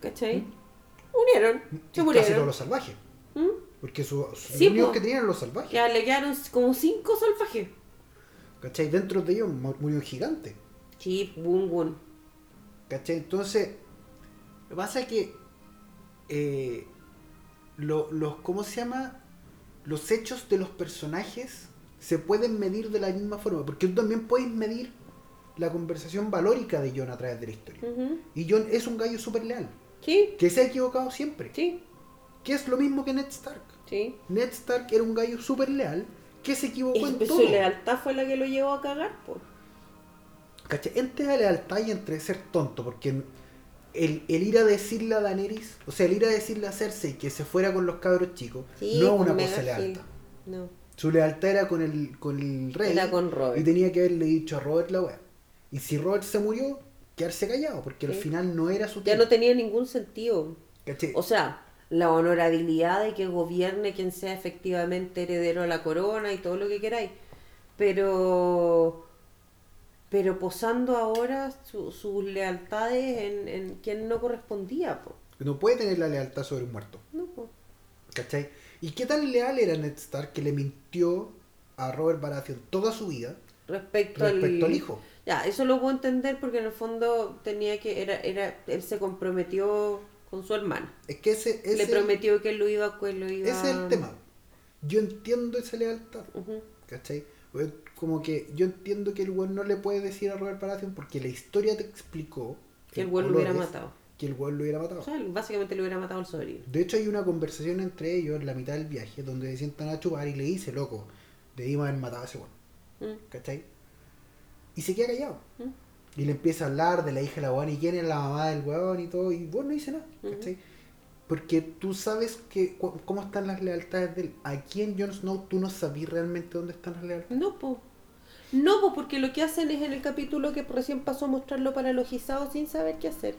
¿Cachai? Se Y Casi todos los salvajes. ¿Mm? Porque su, su Sí, que tenían los salvajes. Ya le quedaron como cinco salvajes. ¿Cachai? Dentro de ellos mu- murió un gigante. Sí, boom, boom. ¿Cachai? Entonces, lo que pasa es que eh, lo- los, ¿cómo se llama? Los hechos de los personajes se pueden medir de la misma forma, porque tú también puedes medir la conversación valórica de John a través de la historia. Y John es un gallo súper leal, Sí, que se ha equivocado siempre, sí, que es lo mismo que Ned Stark. sí. Ned Stark era un gallo súper leal, que se equivocó en todo. su lealtad fue la que lo llevó a cagar, po. ¿Cachai? Entre la lealtad y entre ser tonto, porque el, el ir a decirle a Daenerys, o sea, el ir a decirle a Cersei que se fuera con los cabros chicos, Sí, no es pues, una cosa lealtad. No. Su lealtad era con el, con el rey. Era con Robert. Y tenía que haberle dicho a Robert la weá. Y si Robert se murió, quedarse callado, porque al final no era su Ya tiempo. no tenía ningún sentido. ¿Cachai? O sea, la honorabilidad de que gobierne quien sea efectivamente heredero a la corona y todo lo que queráis. Pero. Pero posando ahora su- sus lealtades en, en quien no correspondía, po. no puede tener la lealtad sobre un muerto. No, po. ¿Cachai? ¿Y qué tan leal era Ned Stark que le mintió a Robert Baratheon toda su vida Respecto, respecto al hijo? Ya, eso lo puedo entender porque en el fondo tenía que. Era, era, él se comprometió con su hermana. Es que ese, ese, Le prometió que él lo iba, que lo iba ese es el tema. Yo entiendo esa lealtad. Ujú. ¿Cachai? Como que yo entiendo que el weón no le puede decir a Robert Baratheon porque la historia te explicó Que el güey lo hubiera matado. Que el weón lo hubiera matado. O sea, básicamente le hubiera matado al sobrino. De hecho hay una conversación entre ellos en la mitad del viaje donde se sientan a chupar y le dice, loco, debimos haber matado a ese weón. Mm, ¿Cachai? Y se queda callado. mm. Y le empieza a hablar de la hija de la weón y quién es la mamá del weón y todo. Y vos no dice nada. Ujú. ¿Cachai? Porque tú sabes que cómo están las lealtades de él. Aquí en Jon Snow tú no sabías realmente dónde están las lealtades. No, po. No, po, porque lo que hacen es en el capítulo que recién pasó mostrarlo paralogizado sin saber qué hacer.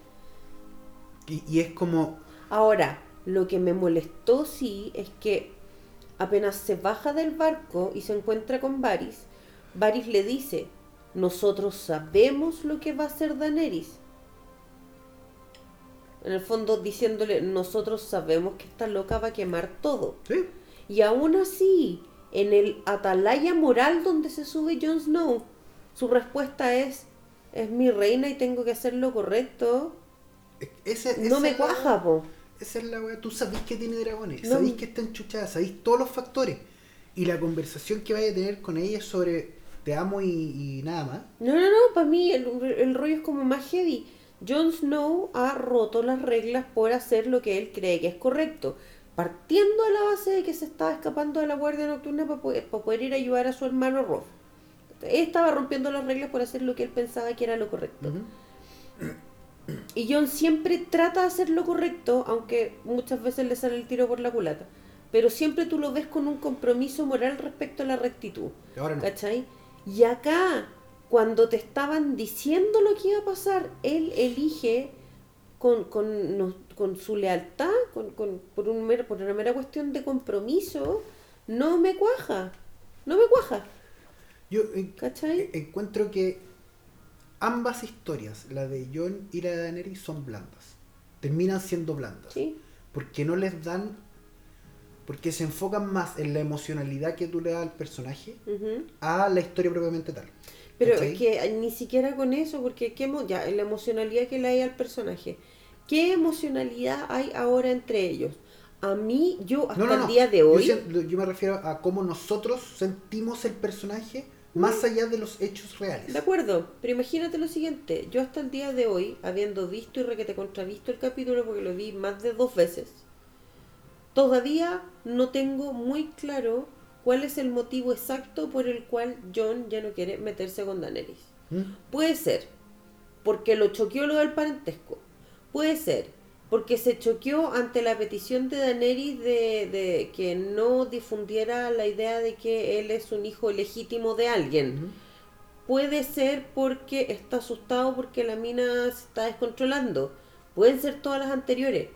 Y, y es como, Ahora, lo que me molestó sí es que apenas se baja del barco y se encuentra con Varys, Varys le dice, nosotros sabemos lo que va a hacer Daenerys. En el fondo diciéndole, nosotros sabemos que esta loca va a quemar todo. ¿sí? Y aún así, en el atalaya moral donde se sube Jon Snow, su respuesta es, es mi reina y tengo que hacer lo correcto. Ese, No me cuaja, po. Esa es la weá. Tú sabés que tiene dragones, No. sabéis que está enchuchada, sabéis todos los factores. Y la conversación que vaya a tener con ella es sobre te amo y, y nada más. No, no, no, para mí el, el rollo es como más heavy. Jon Snow ha roto las reglas por hacer lo que él cree que es correcto. Partiendo de la base de que se estaba escapando de la guardia nocturna para poder, para poder ir a ayudar a su hermano Rob. Él estaba rompiendo las reglas por hacer lo que él pensaba que era lo correcto. Y John siempre trata de hacer lo correcto, aunque muchas veces le sale el tiro por la culata. Pero siempre tú lo ves con un compromiso moral respecto a la rectitud. Y ahora no. ¿Cachai? Y acá, cuando te estaban diciendo lo que iba a pasar, él elige con, con, con su lealtad, con, con- por, un mero- por una mera cuestión de compromiso, no me cuaja. No me cuaja. Yo en- ¿Cachai? e- encuentro que ambas historias, la de John y la de Daenerys, son blandas. Terminan siendo blandas. Sí. Porque no les dan. Porque se enfocan más en la emocionalidad que tú le das al personaje a la historia propiamente tal. Pero ¿Cachai? es que ni siquiera con eso, porque ¿qué ya, la emocionalidad que le hay al personaje. ¿Qué emocionalidad hay ahora entre ellos? A mí, yo hasta No, no, el día de Yo hoy, siento- Yo, me refiero a cómo nosotros sentimos el personaje más allá de los hechos reales. de acuerdo, pero imagínate lo siguiente, yo hasta el día de hoy, habiendo visto y requete contravisto el capítulo porque lo vi más de dos veces, todavía no tengo muy claro cuál es el motivo exacto por el cual John ya no quiere meterse con Daenerys. ¿Mm? Puede ser porque lo choqueó lo del parentesco. Puede ser porque se choqueó ante la petición de Daenerys de, de que no difundiera la idea de que él es un hijo legítimo de alguien. Puede ser porque está asustado porque la mina se está descontrolando. Pueden ser todas las anteriores.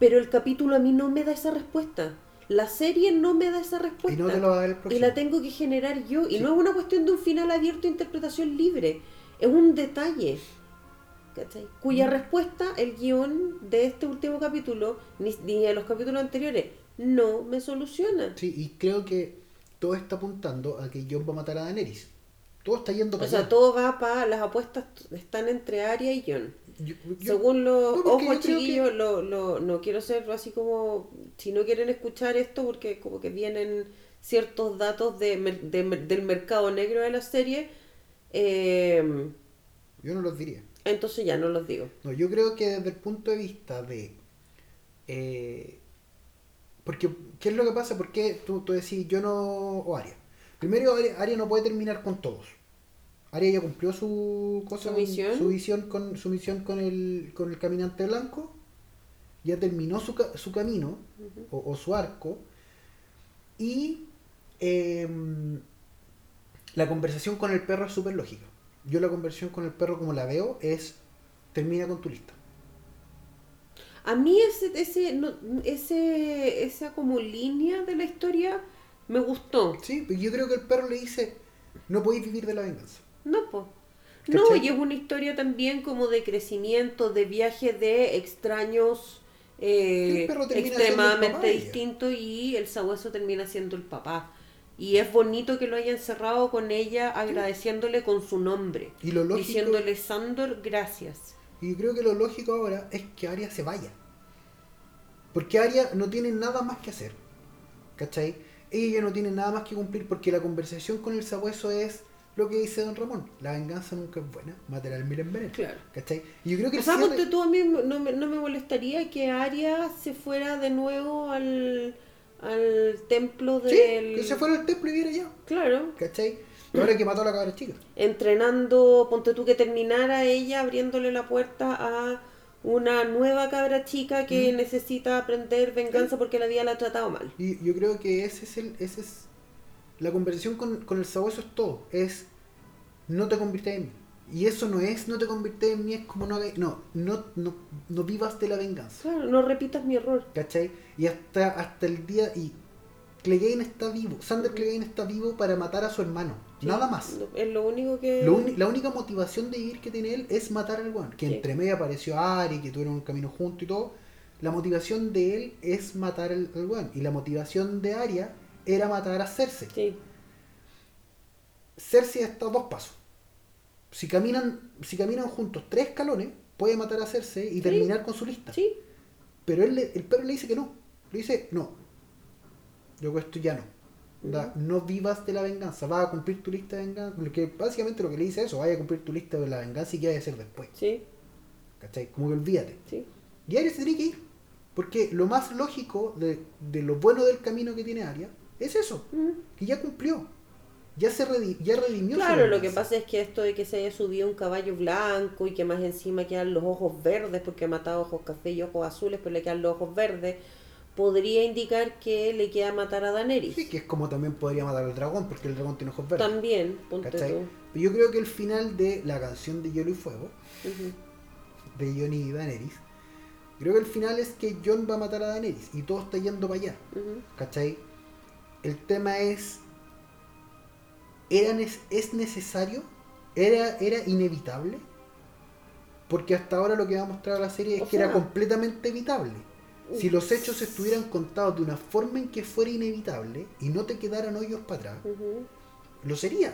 Pero el capítulo a mí no me da esa respuesta. La serie no me da esa Y respuesta. no te lo va a dar el Y la tengo que generar yo. Y Sí. no es una cuestión de un final abierto interpretación libre. Es un detalle. ¿Cachai? Cuya Mm. respuesta, el guion de este último capítulo, ni, ni de los capítulos anteriores, no me soluciona. Sí, y creo que todo está apuntando a que John va a matar a Daenerys. Todo está yendo O para sea, allá. todo va para. Las apuestas están entre Arya y John. Yo- yo- Según los No, ojos creo que- chiquillos, lo, lo- no quiero ser así como. Si no quieren escuchar esto, porque como que vienen ciertos datos de, de del mercado negro de la serie, eh, yo no los diría. Entonces ya no los digo. No, yo creo que desde el punto de vista de... eh, porque, ¿qué es lo que pasa? ¿Por qué tú, tú decís yo no... o Aria? Primero, Aria, Aria no puede terminar con todos. Aria ya cumplió su cosa, ¿Su misión? su visión con su misión con el, con el caminante blanco. Ya terminó su, su camino o, o su arco. Y em, la conversación con el perro es súper lógica. Yo la conversación con el perro como la veo es termina con tu lista. A mí ese, ese, no- ese, esa como línea de la historia me gustó. Sí, porque yo creo que el perro le dice, no podéis vivir de la venganza. No, po. No, y es una historia también como de crecimiento, de viaje de extraños eh, extremadamente distintos y el sabueso termina siendo el papá. Y es bonito que lo hayan cerrado con ella agradeciéndole con su nombre. Y lo lógico, Diciéndole, Sandor, gracias. y creo que lo lógico ahora es que Aria se vaya. Porque Aria no tiene nada más que hacer. ¿Cachai? Ella no tiene nada más que cumplir porque la conversación con el sabueso es lo que dice Don Ramón. La venganza nunca es buena, matar al mil en veneno. Claro. ¿Cachai? Y yo creo que O sea, cierre- tú a mí no me, no me molestaría que Arya se fuera de nuevo al, al templo Sí, del... que se fuera al templo y viera ya. Claro, ¿Cachai? Y ahora que mató a la cabra chica. entrenando, ponte tú que terminara ella abriéndole la puerta a una nueva cabra chica que Mm. necesita aprender venganza porque la vida la ha tratado mal. Y yo creo que ese es el, ese es la conversación con, con el sabueso es todo, es no te conviertes en mí. Y eso no es no te conviertes en mí, es como no no, no, no, no vivas de la venganza. Claro, no repitas mi error. ¿Cachai? Y hasta, hasta el día y Clegane está vivo, Sander Clegane está vivo para matar a su hermano, Sí, nada más. Es lo único que... Lo la única motivación de vivir que tiene él es matar al weón. Que Sí. entre medio apareció Ari, que tuvieron un camino juntos y todo. La motivación de él es matar al, al. Y la motivación de Arya era matar a Cersei. Sí, Cersei está a dos pasos. Si caminan, si caminan juntos tres escalones, puede matar a Cersei y Sí. terminar con su lista. sí, Pero él, le- el perro le dice que no. Le dice, no. Yo esto ya no. Da, No vivas de la venganza. Vas a cumplir tu lista de venganza. Lo que, básicamente lo que le dice es eso. Vaya a cumplir tu lista de la venganza y qué vaya a hacer después. sí, ¿Cachai? Como que olvídate. sí. Y Arya se tiene que ir. Porque lo más lógico de, de lo bueno del camino que tiene Arya es eso, que ya cumplió. Ya se redi- ya redimió Claro, lo que pasa es que esto de que se haya subido un caballo blanco y que más encima quedan los ojos verdes porque ha matado ojos café y ojos azules, pero le quedan los ojos verdes, podría indicar que le queda matar a Daenerys. Sí, que es como también podría matar al dragón, porque el dragón tiene ojos verdes. También, ponte tú. Pero yo creo que el final de la canción de Hielo y Fuego, de Jon y Daenerys, creo que el final es que Jon va a matar a Daenerys y todo está yendo para allá. ¿Cachai? El tema es. ¿Era ¿Es necesario? ¿Era, ¿Era inevitable? Porque hasta ahora lo que va a mostrar la serie es O que era completamente evitable. Si los hechos estuvieran contados de una forma en que fuera inevitable y no te quedaran hoyos para atrás, lo sería.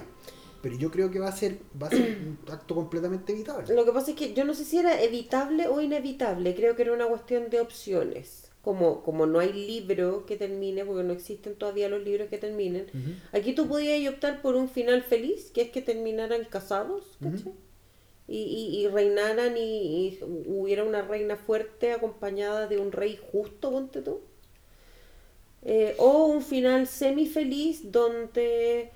Pero yo creo que va a ser, va a ser un acto completamente evitable. Lo que pasa es que yo no sé si era evitable o inevitable, creo que era una cuestión de opciones. Como, como no hay libro que termine, porque no existen todavía los libros que terminen, aquí tú podías optar por un final feliz, que es que terminaran casados, ¿cachai? y, y, y reinaran y, y hubiera una reina fuerte acompañada de un rey justo, ponte tú. Eh, o un final semi-feliz donde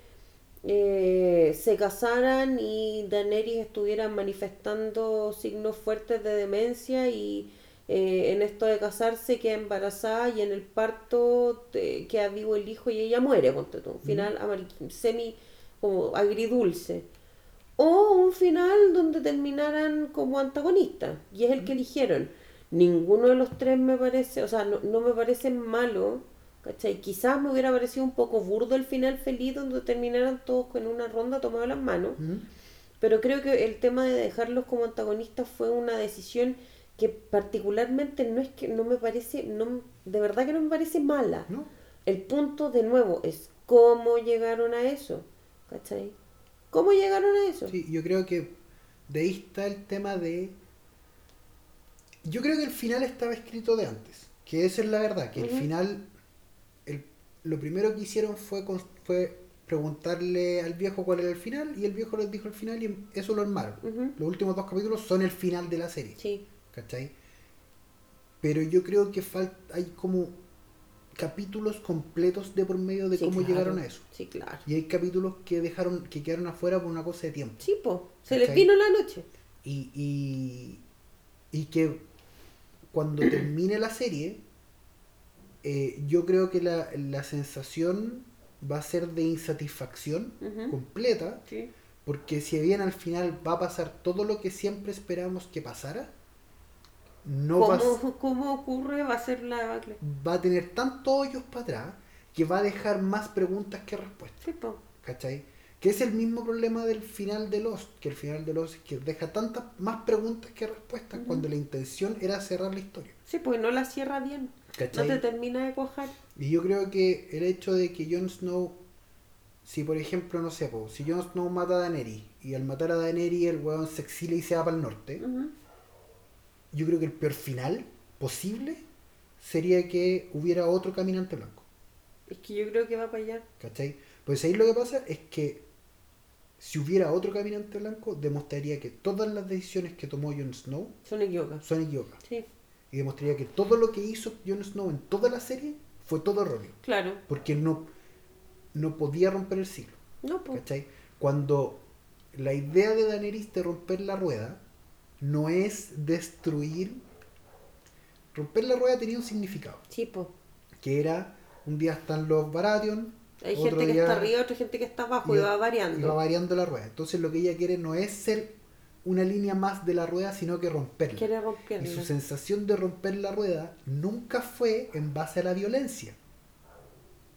eh, se casaran y Daenerys estuviera manifestando signos fuertes de demencia y eh, en esto de casarse queda embarazada y en el parto eh, queda vivo el hijo y ella muere, ponte tú. Un final semi como agridulce. O un final donde terminaran como antagonistas, y es el que eligieron. Ninguno de los tres me parece, o sea, no, no me parece malo, ¿cachai? Quizás me hubiera parecido un poco burdo el final feliz donde terminaran todos con una ronda tomados las manos, pero creo que el tema de dejarlos como antagonistas fue una decisión que particularmente no es que no me parece, no, de verdad que no me parece mala. ¿No? El punto de nuevo es cómo llegaron a eso, ¿cachai? ¿Cómo llegaron a eso? Sí, yo creo que de ahí está el tema de. Yo creo que el final estaba escrito de antes. Que esa es la verdad, que el final. el- lo primero que hicieron fue, fue preguntarle al viejo cuál era el final y el viejo les dijo el final y eso lo armaron. Los últimos dos capítulos son el final de la serie. Sí, ¿Cachai? Pero yo creo que falta, hay como capítulos completos de por medio de sí, cómo claro. llegaron a eso. Sí, claro. Y hay capítulos que dejaron, que quedaron afuera por una cosa de tiempo. Sí, po, se les vino la noche. Y, y, y que cuando termine la serie, eh, yo creo que la, la sensación va a ser de insatisfacción completa, Sí. porque si bien al final va a pasar todo lo que siempre esperamos que pasara, no va, a- ¿Cómo, ¿Cómo ocurre? Va a ser la debacle. va a tener tantos hoyos para atrás que va a dejar más preguntas que respuestas. Sí. ¿Cachai? Que es el mismo problema del final de Lost, que el final de Lost es que deja tantas más preguntas que respuestas Ujú. cuando la intención era cerrar la historia. Sí, pues no la cierra bien. No ¿Cachai? te termina de cuajar. Y yo creo que el hecho de que Jon Snow, si por ejemplo, no sé, po, si Jon Snow mata a Daenerys y al matar a Daenerys el weón se exilia y se va para el norte, Ujú. Yo creo que el peor final posible sería que hubiera otro caminante blanco. Es que yo creo que va para allá. ¿Cachai? Pues ahí lo que pasa es que si hubiera otro caminante blanco, demostraría que todas las decisiones que tomó Jon Snow Son equivocadas. son equivocadas. Sí, Y demostraría que todo lo que hizo Jon Snow en toda la serie fue todo erróneo. claro. Porque no, no podía romper el ciclo. No, pues. ¿Cachai? Cuando la idea de Daenerys de romper la rueda no es destruir. Romper la rueda tenía un significado. Sí, pues. Que era un día están los Baratheon, Hay otro gente que día está arriba, otra gente que está abajo y, va variando. y va variando la rueda. Entonces lo que ella quiere no es ser una línea más de la rueda, sino que romperla. Quiere Y romperla. su sensación de romper la rueda nunca fue en base a la violencia.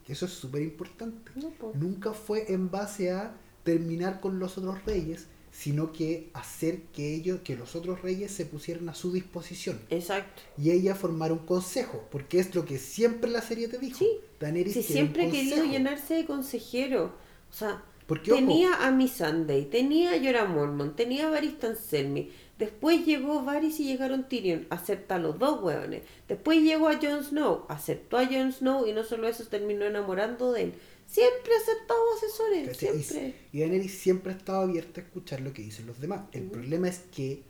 Eso es súper importante. No. Nunca fue en base a terminar con los otros reyes, sino que hacer que ellos, que los otros reyes se pusieran a su disposición. Exacto. Y ella formar un consejo, porque es lo que siempre la serie te dijo. Sí. Daenerys un siempre he querido llenarse de consejero. O sea, Porque, ojo, tenía a Miss Sunday, tenía a Jorah Mormont, tenía a Varys Selmy. Después llegó Varys y llegaron Tyrion. Acepta a los dos hueones. Después llegó a Jon Snow. Aceptó a Jon Snow y no solo eso, terminó enamorando de él. Siempre ha aceptado asesores. Siempre. Y Daenerys siempre ha estado abierta a escuchar lo que dicen los demás. El problema es que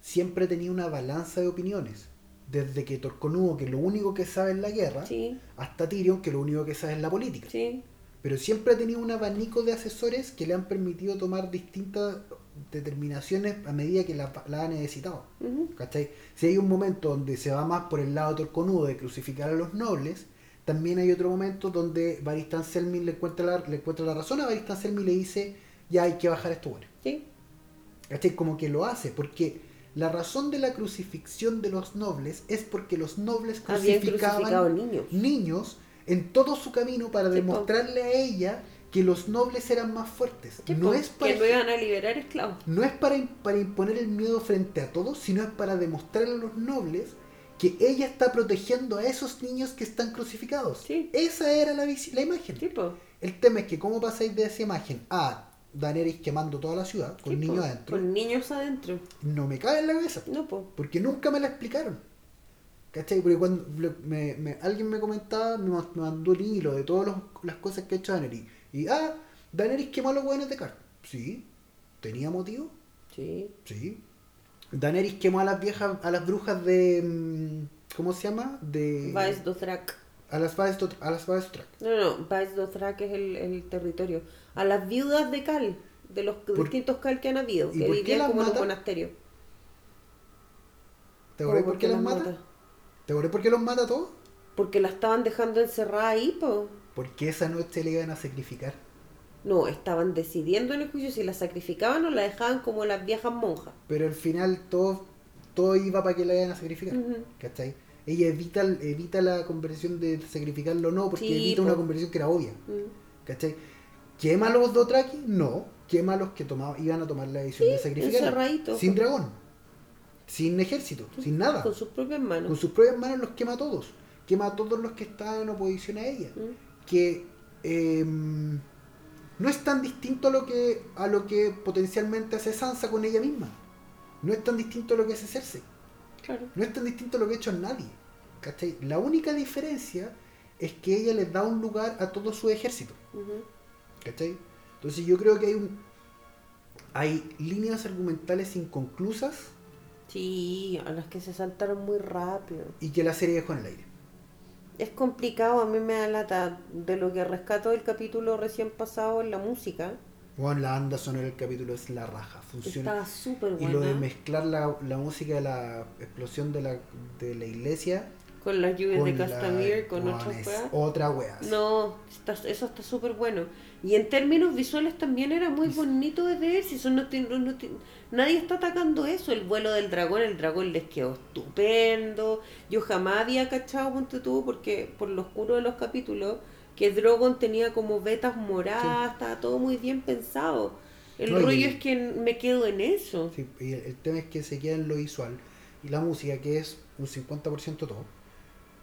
siempre tenía una balanza de opiniones. desde que Torconudo, que lo único que sabe es la guerra, Sí, hasta Tyrion, que lo único que sabe es la política. sí. Pero siempre ha tenido un abanico de asesores que le han permitido tomar distintas determinaciones a medida que la, la ha necesitado. ¿Cachai? Si hay un momento donde se va más por el lado torconudo de crucificar a los nobles, también hay otro momento donde Baristan Selmy le encuentra la, le encuentra la razón a Baristan Selmy y le dice, ya hay que bajar a estos buenos. Sí, ¿Cachai? Como que lo hace, porque la razón de la crucifixión de los nobles es porque los nobles habían crucificaban niños. niños en todo su camino para Sí, po. demostrarle a ella que los nobles eran más fuertes. Sí, no po, es para que no iban a liberar esclavos. no es para, para imponer el miedo frente a todos, sino es para demostrar a los nobles que ella está protegiendo a esos niños que están crucificados. Sí. Esa era la, la imagen. Sí, po. El tema es que cómo pasáis de esa imagen a Daenerys quemando toda la ciudad con Sí, niños adentro, Con niños adentro. no me cabe en la cabeza. No, po. Porque nunca me la explicaron. ¿Cachai? Porque cuando me- me- alguien me comentaba, me, ma- me mandó el hilo de todas los- las cosas que ha hecho Daenerys. Y, ah, Daenerys quemó a los hueones de Car. Sí. ¿Tenía motivo? Sí. Sí. Daenerys quemó a las viejas, a las brujas de... mm, ¿Cómo se llama? De... Vice Dothrak. A las Vaes Dot- a las Vaes Dothraki. No, no, Vice Dothrak es el, el territorio. A las viudas de Cal, de los distintos Cal que han habido, ¿Y que vivían como en un monasterio. ¿Te acordás ¿Cómo por qué las mata? ¿Te acordás por qué los mata a todos? Porque la estaban dejando encerrada ahí, po. Porque esa noche le iban a sacrificar. No, estaban decidiendo en el juicio si la sacrificaban o la dejaban como las viejas monjas. Pero al final todo, todo iba para que la iban a sacrificar. ¿Cachai? Ella evita, evita la conversión de sacrificarlo o no, porque Sí, evita una conversión que era obvia. Mm. ¿Cachai? ¿Quema a los Dothraki? No. Quema a los que tomaba, iban a tomar la decisión de sacrificar. Sin dragón. Sin ejército. Sin nada. Con sus propias manos. Con sus propias manos los quema a todos. Quema a todos los que estaban en oposición a ella. Mm. Que eh, no es tan distinto a lo que a lo que potencialmente hace Sansa con ella misma. No es tan distinto a lo que hace Cersei. Claro. No es tan distinto a lo que ha hecho nadie. ¿Cachai? La única diferencia es que ella les da un lugar a todo su ejército. ¿Cachai? Entonces yo creo que hay un hay líneas argumentales inconclusas Sí, a las que se saltaron muy rápido. y que la serie dejó en el aire. Es complicado, a mí me da lata de lo que rescato del capítulo recién pasado en la música. Bueno, la banda sonora del capítulo es la raja, funciona. Estaba súper Y lo de buena. mezclar la, la música de la explosión de la, de la iglesia Con las lluvias de con la- Castamere, con Weón, otras weas. otra wea. No, está- eso está súper bueno. Y en términos visuales también era muy bonito de ver. Si eso no no- nadie está atacando eso. El vuelo del dragón, el dragón les quedó estupendo. Yo jamás había cachado, ponte tú, porque por lo oscuro de los capítulos, que Drogon tenía como vetas moradas, estaba todo muy bien pensado. El No, rollo es que me quedo en eso. Sí, y el, el tema es que se queda en lo visual y la música, que es un 50% todo,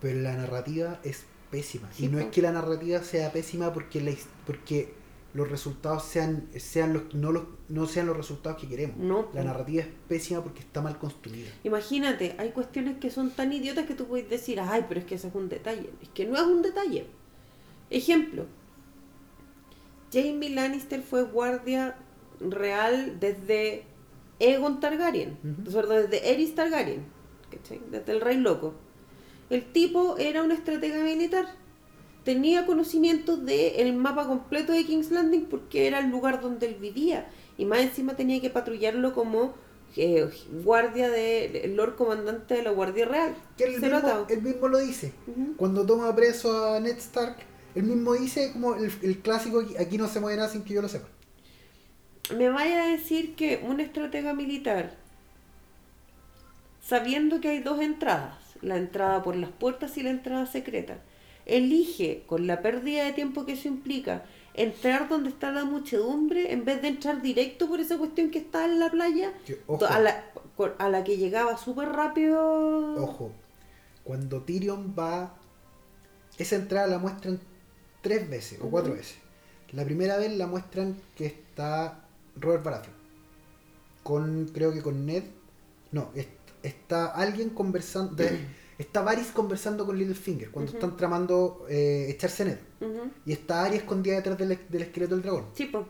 pero la narrativa es pésima. Sí, y no es que la narrativa sea pésima porque la porque los resultados sean sean los no los no sean los resultados que queremos. No, La narrativa es pésima porque está mal construida. Imagínate, hay cuestiones que son tan idiotas que tú puedes decir, ay, pero es que ese es un detalle. Es que no es un detalle. Ejemplo, Jamie Lannister fue guardia real desde Egon Targaryen, Ujú. perdón, desde Eris Targaryen, ¿cachai? desde el rey loco. El tipo era un estratega militar. Tenía conocimiento del mapa completo de King's Landing porque era el lugar donde él vivía. Y más encima tenía que patrullarlo como eh, guardia del Lord Comandante de la Guardia Real. Que él mismo, él mismo lo dice. Cuando toma preso a Ned Stark, él mismo dice como el, el clásico, aquí no se mueve nada sin que yo lo sepa. Me vaya a decir que un estratega militar, sabiendo que hay dos entradas, la entrada por las puertas y la entrada secreta, elige, con la pérdida de tiempo que eso implica, entrar donde está la muchedumbre en vez de entrar directo por esa cuestión que está en la playa, Que, ojo, a la, a la que llegaba súper rápido. Ojo, cuando Tyrion va, esa entrada la muestran tres veces o cuatro veces. La primera vez la muestran que está Robert Baratheon, con, creo que con Ned, no, es- está alguien conversando, de- está Varys conversando con Littlefinger cuando están tramando eh, echarse. Ujú. Y está Arya escondida detrás del, del esqueleto del dragón. Sí, po.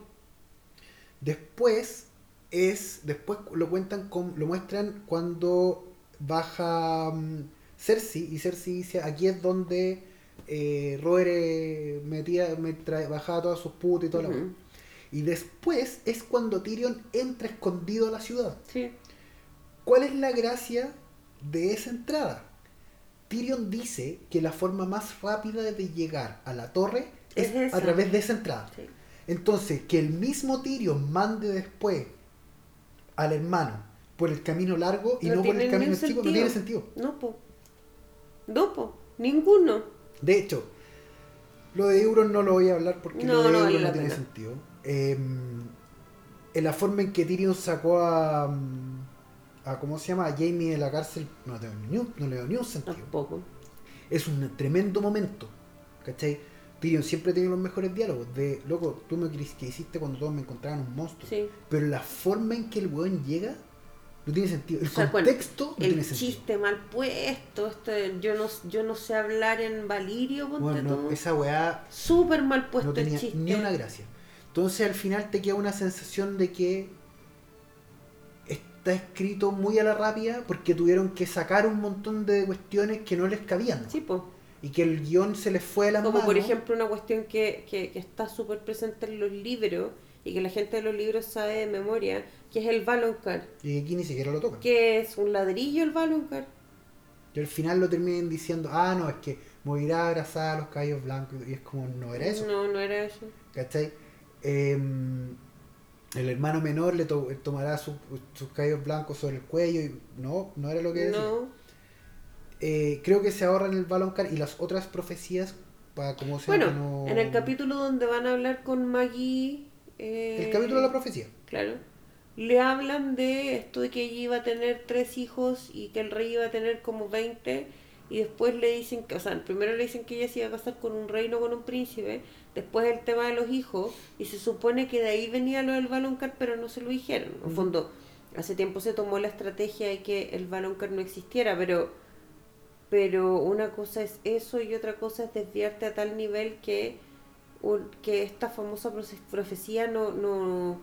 Después es. Después lo cuentan con, lo muestran cuando baja. mm, Cersei y Cersei dice, aquí es donde eh, Robert eh, metía, me bajaba todas sus putas y toda la Ujú. wea. Y después es cuando Tyrion entra escondido a la ciudad. Sí. ¿Cuál es la gracia de esa entrada? Tyrion dice que la forma más rápida de llegar a la torre es, a través de esa entrada. sí. Entonces, que el mismo Tyrion mande después al hermano por el camino largo y No no, por el camino chico, no tiene sentido. No, po. No, po. Ninguno. De hecho, lo de Euron no lo voy a hablar porque No, lo de no Euron no tiene pena. sentido. Eh, en la forma en que Tyrion sacó a, mm, a ¿cómo se llama? A Jamie de la cárcel, no, tengo ni un- no le veo ni un sentido. Tampoco. Es un tremendo momento. ¿Cachai? Tyrion siempre tiene los mejores diálogos. De, loco, tú me que hiciste cuando todos me encontraban un monstruo. Sí. Pero la forma en que el weón llega no tiene sentido. El O sea, bueno, contexto no tiene El sentido. chiste mal puesto. Este, yo, no, yo no sé hablar en Valirio, ponte Bueno, no, tú. esa weá Súper mal puesto no tenía el chiste. ni una gracia. Entonces al final te queda una sensación de que está escrito muy a la rápida porque tuvieron que sacar un montón de cuestiones que no les cabían. Sí, po. Y que el guion se les fue de las Como por ejemplo una cuestión que, que, que está súper presente en los libros y que la gente de los libros sabe de memoria, que es el Valonqar. Y aquí ni siquiera lo tocan. Que es un ladrillo el Valonqar. Y al final lo terminan diciendo, ah, no, es que morirá abrazada a los caballos blancos. Y es como, no era eso. No, no era eso. ¿Cachai? Eh, el hermano menor le to- tomará su- sus cabellos blancos sobre el cuello y no, no era lo que decía. No. Eh, creo que se ahorran el Baloncar y las otras profecías para como sea Bueno, no... en el capítulo donde van a hablar con Maggie. eh, El capítulo de la profecía. Claro. Le hablan de esto de que ella iba a tener tres hijos y que el rey iba a tener como 20 y después le dicen que, o sea, primero le dicen que ella se iba a casar con un rey, no con un príncipe, después el tema de los hijos y se supone que de ahí venía lo del Baloncar, pero no se lo dijeron. En Ujú. fondo, hace tiempo se tomó la estrategia de que el Baloncar no existiera, pero pero una cosa es eso y otra cosa es desviarte a tal nivel que que esta famosa profecía no, no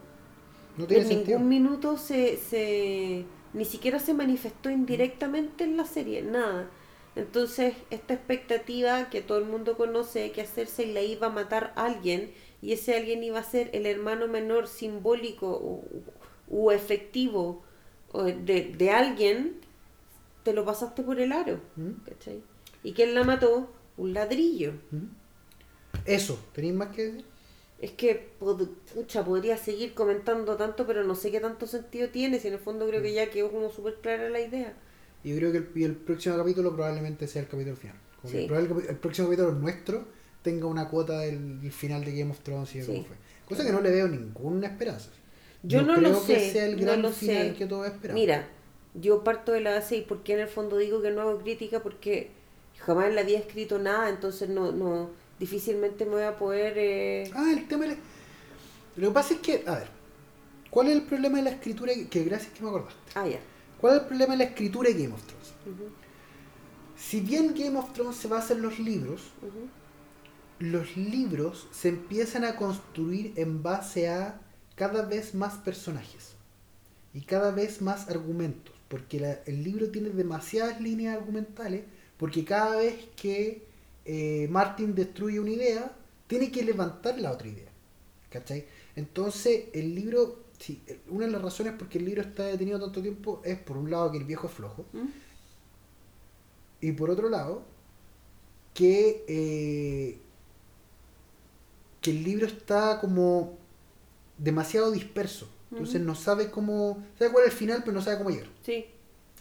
No tiene en sentido. ningún minuto se, se ni siquiera se manifestó indirectamente en la serie, nada. Entonces, esta expectativa que todo el mundo conoce que hacerse la iba a matar a alguien y ese alguien iba a ser el hermano menor simbólico o, efectivo o de, de alguien, te lo pasaste por el aro. ¿Mm? ¿cachai? ¿Y quién la mató? Un ladrillo. ¿Mm? Eso, ¿tenéis más que decir? Es que, pucha, podría seguir comentando tanto, pero no sé qué tanto sentido tiene, si en el fondo creo que ya quedó como súper clara la idea. Yo creo que el, y el próximo capítulo probablemente sea el capítulo final. Como que Sí. probable que el próximo capítulo nuestro tenga una cuota del, del final de Game of Thrones y de Sí. cómo fue. Cosa que no le veo ninguna esperanza. Yo no, creo lo que sé, sea el no gran lo final sé. que todos esperamos. Mira, yo parto de la base y por qué en el fondo digo que no hago crítica porque jamás en la vida he escrito nada, entonces no, no difícilmente me voy a poder... eh, Ah, el tema de la- Lo que pasa es que, a ver, ¿cuál es el problema de la escritura? Que, que gracias que me acordaste. Ah, ya. ¿Cuál es el problema de la escritura de Game of Thrones? Si bien Game of Thrones se basa en los libros, los libros se empiezan a construir en base a cada vez más personajes y cada vez más argumentos, porque la- el libro tiene demasiadas líneas argumentales, porque cada vez que eh, Martin destruye una idea, tiene que levantar la otra idea. ¿Cachai? Entonces, el libro, sí, una de las razones por qué el libro está detenido tanto tiempo es, por un lado, que el viejo es flojo, ¿Mm? y por otro lado, que, eh, que el libro está como demasiado disperso. Entonces Ujú. no sabe cómo. Sabe cuál es el final, pero no sabe cómo llegar. Sí,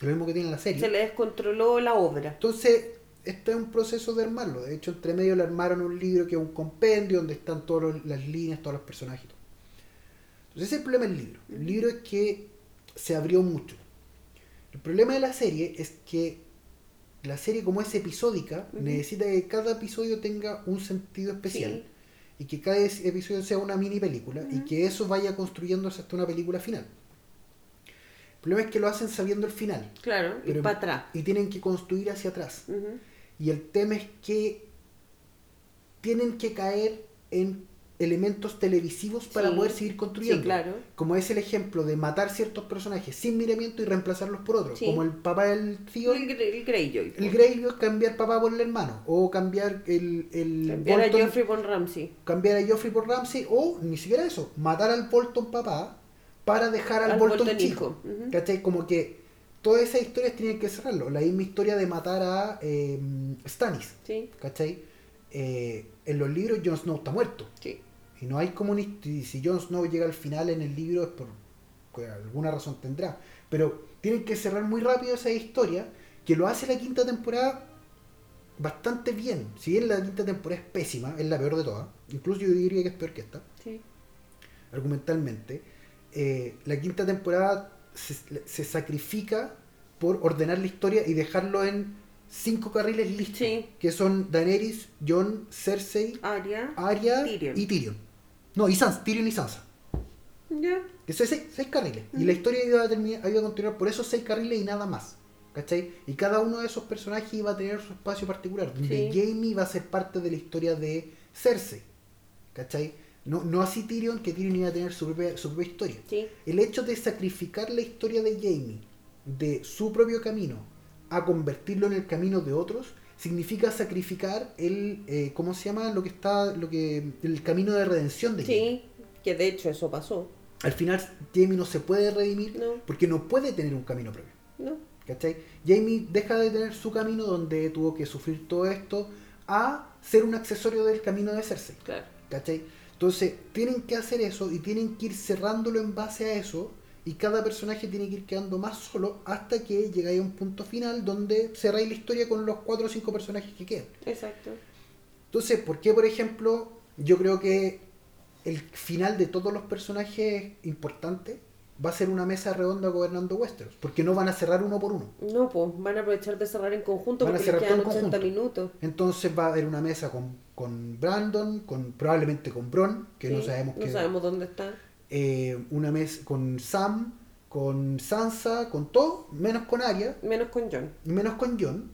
Lo mismo que tiene la serie. se le descontroló la obra. Entonces, este es un proceso de armarlo. De hecho, entre medio le armaron un libro que es un compendio donde están todas las líneas, todos los personajes. Entonces, ese es el problema del libro. El libro es que se abrió mucho. El problema de la serie es que la serie, como es episódica, necesita que cada episodio tenga un sentido especial Sí. y que cada episodio sea una mini película y que eso vaya construyéndose hasta una película final. El problema es que lo hacen sabiendo el final Claro, y para atrás. y tienen que construir hacia atrás. Y el tema es que tienen que caer en elementos televisivos para Sí. poder seguir construyendo. Sí, claro. Como es el ejemplo de matar ciertos personajes sin miramiento y reemplazarlos por otros. Sí. Como el papá del tío, El, el Greyjoy. el Greyjoy cambiar papá por el hermano. O cambiar el, el Cambiar a Geoffrey von Ramsey. cambiar a Joffrey por Ramsey. O ni siquiera eso, matar al Bolton papá para dejar al, Al Bolton, Bolton chico. ¿Cachai? Como que todas esas historias tienen que cerrarlo. La misma historia de matar a eh, Stannis. ¿Cachai? Eh, en los libros Jon Snow está muerto. sí. Y no hay un- y si Jon Snow llega al final en el libro es por, alguna razón tendrá. Pero tienen que cerrar muy rápido esa historia, que lo hace la quinta temporada bastante bien. Si bien la quinta temporada es pésima, es la peor de todas, incluso yo diría que es peor que esta, sí. argumentalmente, eh, la quinta temporada se, se sacrifica por ordenar la historia y dejarlo en cinco carriles listos, Sí. que son Daenerys, Jon, Cersei, Arya. Arya Tyrion. y Tyrion. No, y Sansa, Tyrion y Sansa. Ya. Que son seis, seis carriles. Y Ujú. la historia iba a, terminar, iba a continuar por esos seis carriles y nada más. ¿Cachai? Y cada uno de esos personajes iba a tener su espacio particular. Donde Sí. Jamie va a ser parte de la historia de Cersei. ¿Cachai? No, no así Tyrion, que Tyrion iba a tener su propia, su propia historia. Sí. El hecho de sacrificar la historia de Jamie de su propio camino a convertirlo en el camino de otros significa sacrificar el eh, ¿cómo se llama? lo que está lo que el camino de redención de Jamie. Sí. Que de hecho eso pasó. Al final Jamie no se puede redimir No. porque no puede tener un camino propio. No. ¿Cachai? Jamie deja de tener su camino donde tuvo que sufrir todo esto a ser un accesorio del camino de Cersei. Claro. ¿Cachai? Entonces, tienen que hacer eso y tienen que ir cerrándolo en base a eso. Y cada personaje tiene que ir quedando más solo hasta que llegáis a un punto final donde cerráis la historia con los cuatro o cinco personajes que quedan. Exacto. Entonces, ¿por qué, por ejemplo, yo creo que el final de todos los personajes importantes va a ser una mesa redonda gobernando Westeros? Porque no van a cerrar uno por uno. No, pues van a aprovechar de cerrar en conjunto Van a porque les cerrar quedan todo en 80 conjunto. minutos. Entonces va a haber una mesa con, con Brandon, con probablemente con Bron, que no sabemos no qué. sabemos dónde está. Eh, una mesa con Sam, con Sansa, con todo, menos con Arya, Menos con John. menos con Jon,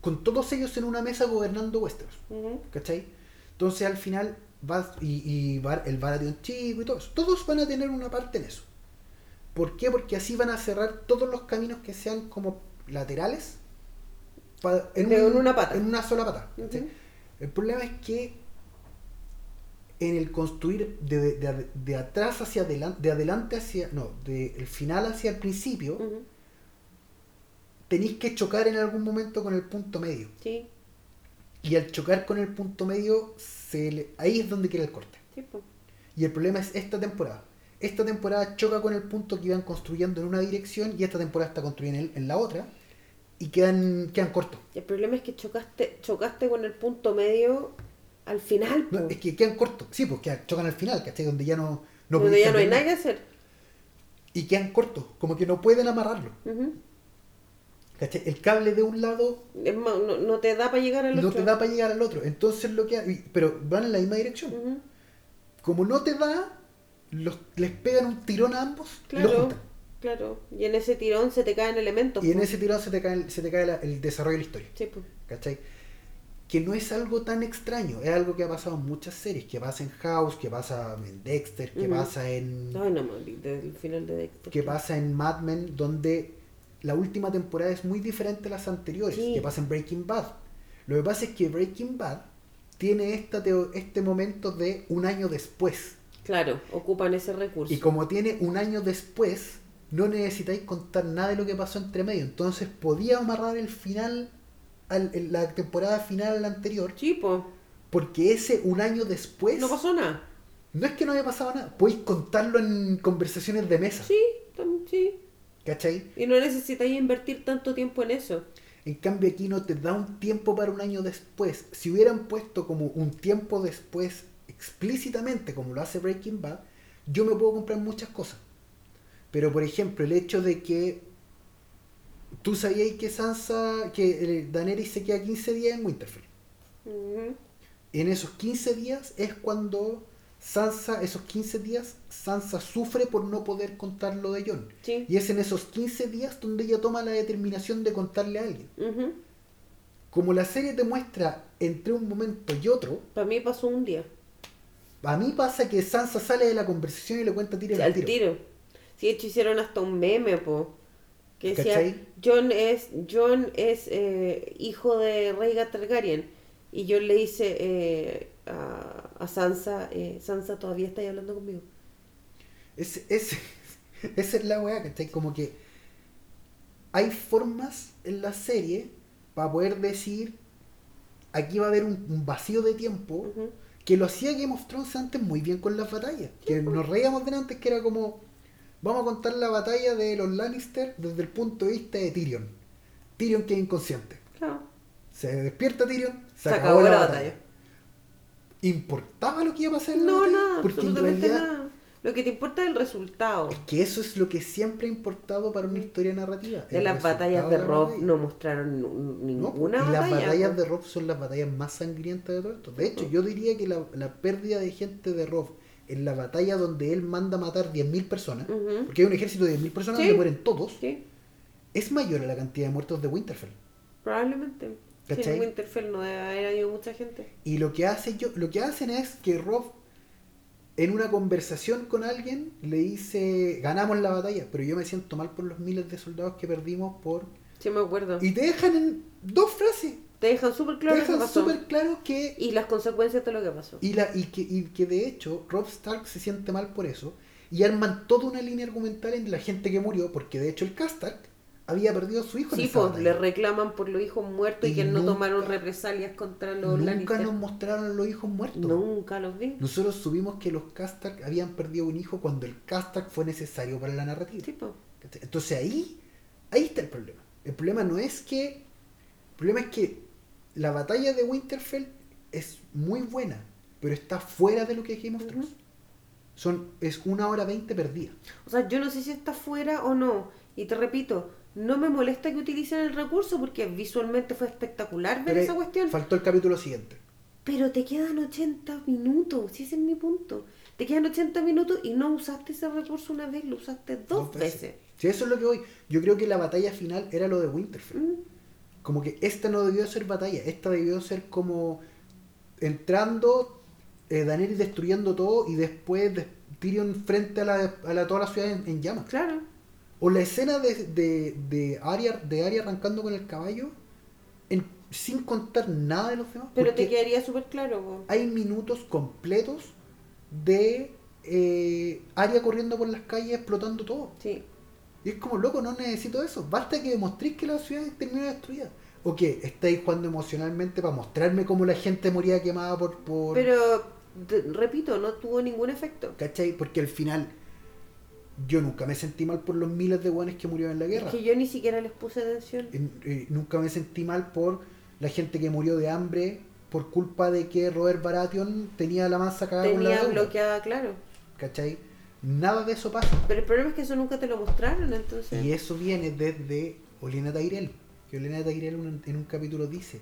con todos ellos en una mesa gobernando Westeros, Ujú. ¿cachai? Entonces al final va y, y Bar- el Baratheon chico y todos, todos van a tener una parte en eso. ¿Por qué? Porque así van a cerrar todos los caminos que sean como laterales pa- en, un- una pata. en una sola pata. El problema es que en el construir de, de- de- de atrás hacia adelante, de adelante hacia, no, del final hacia el principio, tenéis que chocar en algún momento con el punto medio. Sí, Y al chocar con el punto medio, se le- ahí es donde queda el corte. sí, pues. Y el problema es esta temporada. Esta temporada choca con el punto que iban construyendo en una dirección y esta temporada está construyendo en, en la otra y quedan, quedan cortos. El problema es que chocaste, chocaste con el punto medio al final, No, es que quedan cortos. Sí, pues quedan- chocan al final, ¿cachai? Donde ya no, no donde ya no hay nada que hacer. y quedan cortos, como que no pueden amarrarlo. ¿cachai? El cable de un lado Es más, no, no te da para llegar al no otro. te da para llegar al otro. Entonces lo que hay- pero van en la misma dirección. Como no te da, los, les pegan un tirón a ambos y los Claro, juntan. claro. Y en ese tirón se te caen elementos. Y en ese tirón se te cae, se te cae la- el desarrollo de la historia. Sí, pues. ¿Cachai? Que no es algo tan extraño, es algo que ha pasado en muchas series, que pasa en House, que pasa en Dexter, que pasa en. No, del final de Dexter. que pasa en Mad Men, donde la última temporada es muy diferente a las anteriores, Sí. que pasa en Breaking Bad. Lo que pasa es que Breaking Bad tiene esta este momento de un año después. Claro, ocupan ese recurso. Y como tiene un año después, no necesitáis contar nada de lo que pasó entre medio. Entonces podía amarrar el final, al, en la temporada final anterior, Sí, pues. porque ese un año después, No pasó nada. no es que no haya pasado nada, podéis contarlo en conversaciones de mesa. Sí, sí. ¿Cachai? Y no necesitáis invertir tanto tiempo en eso. En cambio aquí no te da un tiempo para un año después. Si hubieran puesto como un tiempo después explícitamente como lo hace Breaking Bad, yo me puedo comprar muchas cosas. Pero por ejemplo, el hecho de que tú sabías que Sansa, que Daenerys se queda 15 días en Winterfell. En esos 15 días es cuando Sansa, esos 15 días, Sansa sufre por no poder contar lo de Jon. Sí. Y es en esos 15 días donde ella toma la determinación de contarle a alguien. Ujú. como la serie te muestra entre un momento y otro, Para mí pasó un día. A mí pasa que Sansa sale de la conversación y le cuenta a Tyrion al al tiro. tiro. Sí, de hecho hicieron hasta un meme, po. Que decía. John es, John es eh, hijo de Rhaegar Targaryen. Y John le dice eh, a, a Sansa, eh, Sansa todavía está ahí hablando conmigo. Es, es- esa es la weá, ¿cachai? Como que hay formas en la serie para poder decir aquí va a haber un, un vacío de tiempo que lo hacía Game of Thrones antes muy bien con las batallas. Que nos reíamos de antes que era como vamos a contar la batalla de los Lannister desde el punto de vista de Tyrion. Tyrion que es inconsciente. Claro. Se despierta Tyrion, se, Se acabó, la, batalla. ¿Importaba lo que iba a pasar en la No, batalla? nada, Porque en absolutamente realidad nada. Lo que te importa es el resultado. Es que eso es lo que siempre ha importado para una historia narrativa. De las batallas de la Rob batalla. no mostraron No, ninguna y las batalla. batallas po. de Rob son las batallas más sangrientas de todo esto. De hecho, yo diría que la, la pérdida de gente de Rob en la batalla donde él manda matar 10.000 personas, porque hay un ejército de 10.000 personas Sí. donde mueren todos, Sí, es mayor a la cantidad de muertos de Winterfell. probablemente. Sí, en Winterfell no debe haber habido mucha gente. Y lo que, hace yo, lo que hacen es que Rob, en una conversación con alguien, le dice, ganamos la batalla, pero yo me siento mal por los miles de soldados que perdimos por... Sí, me acuerdo. Y te dejan en dos frases. Te dejan súper claro te dejan claro que... Y las consecuencias de lo que pasó. Y, la, y, que, y que de hecho Rob Stark se siente mal por eso. Y arman toda una línea argumental en la gente que murió, porque de hecho el Castark había perdido a su hijo en Sí, esa pues batalla. le reclaman por los hijos muertos y, que no tomaron represalias contra los Nunca Lannister. nos mostraron los hijos muertos. Nunca los vi. Nosotros subimos que los Castark habían perdido un hijo cuando el Castark fue necesario para la narrativa. Sí, pues. Entonces ahí, ahí está el problema. El problema no es que. El problema es que la batalla de Winterfell es muy buena, pero está fuera de lo que Thrones. Ujú. Son, es una hora veinte perdida. O sea, yo no sé si está fuera o no. Y te repito, no me molesta que utilicen el recurso porque visualmente fue espectacular ver Pero esa cuestión. Faltó el capítulo siguiente. Pero te quedan 80 minutos, si ese es mi punto. Te quedan 80 minutos y no usaste ese recurso una vez, lo usaste dos, veces. Si eso es lo que voy. Yo creo que la batalla final era lo de Winterfell. Mm, Como que esta no debió ser batalla, esta debió ser como entrando, eh, Daenerys destruyendo todo y después de- Tyrion frente a, la, a la- toda la ciudad en, en llamas. claro. O la escena de, de, de, Arya, de Arya arrancando con el caballo en- sin contar nada de los demás. Pero te quedaría súper claro. hay minutos completos de eh, Arya corriendo por las calles explotando todo. Sí. Y es como, loco, no necesito eso. Basta que demostréis que la ciudad terminó destruida. O que estáis jugando emocionalmente para mostrarme cómo la gente moría quemada por... por Pero, repito, no tuvo ningún efecto. ¿Cachai? Porque al final yo nunca me sentí mal por los miles de guanes que murieron en la guerra. Es que yo ni siquiera les puse atención. En- eh, nunca me sentí mal por la gente que murió de hambre por culpa de que Robert Baratheon tenía la masa cagada con la Tenía bloqueada, claro. ¿Cachai? Nada de eso pasa. Pero el problema es que eso nunca te lo mostraron, entonces. Y eso viene desde Olena Tyrell. Que Olena Tyrell en un, capítulo dice,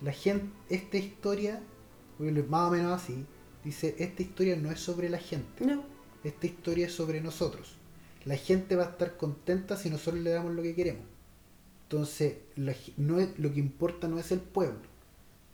la gente, esta historia, más o menos así, dice, esta historia no es sobre la gente, No. esta historia es sobre nosotros. La gente va a estar contenta si nosotros le damos lo que queremos. Entonces, la no es, lo que importa no es el pueblo.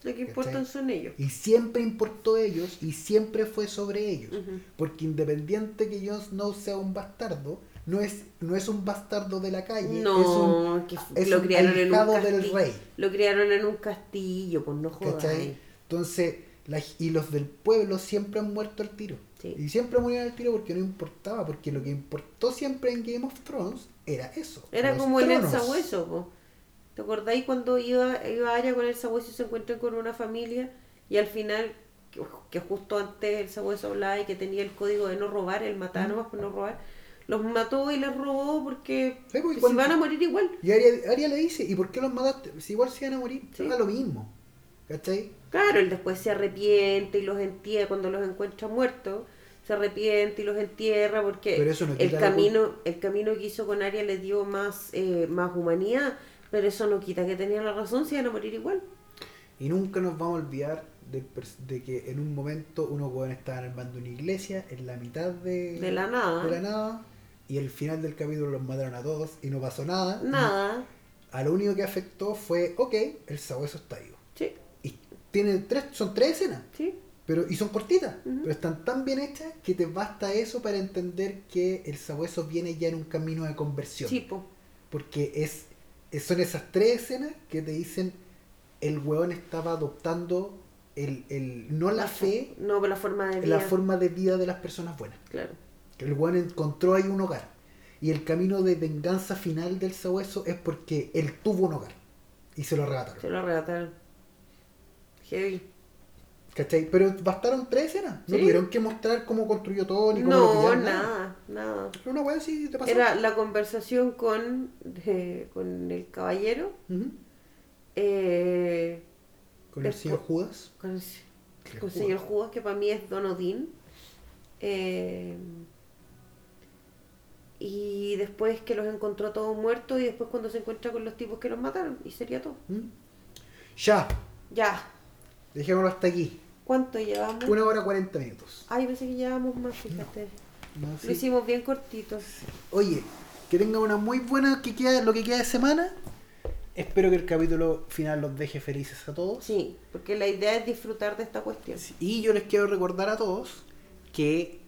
Lo que importan ¿Cachai? son ellos. Y siempre importó ellos y siempre fue sobre ellos. Porque independiente que Jon Snow sea un bastardo, no es, no es un bastardo de la calle, es un, No, que es lo un criaron en un ahijado del castillo. rey. Lo criaron en un castillo, pues no jodas. ¿Cachai? Entonces, la- y los del pueblo siempre han muerto al tiro. Sí. Y siempre murieron al tiro porque no importaba, porque lo que importó siempre en Game of Thrones era eso. Era como en el tronos. ¿Te acordáis cuando iba, iba Arya con el sabueso y se encuentran con una familia? Y al final, que, que justo antes el sabueso hablaba y que tenía el código de no robar, el matar nomás por no robar, los mató y les robó porque Sí, cuando- van a morir igual. Y Arya, Arya le dice, ¿y por qué los mataste? Si igual se iban a morir, Sí. era lo mismo. ¿Cachai? Claro, él después se arrepiente y los entierra cuando los encuentra muertos. Se arrepiente y los entierra porque no el camino el camino que hizo con Arya le dio más eh, más humanidad, pero eso no quita que tenía la razón, se iban a morir igual. Y nunca nos vamos a olvidar de, que en un momento unos jóvenes estaban armando una iglesia en la mitad de, De la nada. de la nada, y al final del capítulo los mataron a todos y no pasó nada. Nada. A lo único que afectó fue, ok, el sabueso está vivo. Sí, Y tiene tres, son tres escenas. sí. Pero, y son cortitas, pero están tan bien hechas que te basta eso para entender que el sabueso viene ya en un camino de conversión. Sí, po. Porque es- son esas tres escenas que te dicen el hueón estaba adoptando el, el, no la fe, No, pero la forma de vida. la forma de vida de las personas buenas. Claro. El hueón encontró ahí un hogar. Y el camino de venganza final del sabueso es porque él tuvo un hogar. Y se lo arrebataron. Se lo arrebataron. Heavy. ¿Cachai? Pero bastaron tres escenas. No Sí. tuvieron que mostrar cómo construyó todo ni cómo lo No, pillaron. nada, nada. Pero una wea así te pasó. Era la conversación con, eh, con el caballero, Ujú. eh, Con el señor Judas. con el, con el Judas. señor Judas, que para mí es Don Odín. eh, y después que los encontró todos muertos y después cuando se encuentra con los tipos que los mataron. Y sería todo. ¿Mm? Ya, Ya. dejémoslo hasta aquí. ¿Cuánto llevamos? Una hora cuarenta minutos. Ay, pensé que llevábamos más, fíjate. No, Lo sí. hicimos bien cortito. Oye, que tengan una muy buena que queda, lo que queda de semana. Espero que el capítulo final los deje felices a todos. Sí, porque la idea es disfrutar de esta cuestión. Y yo les quiero recordar a todos que,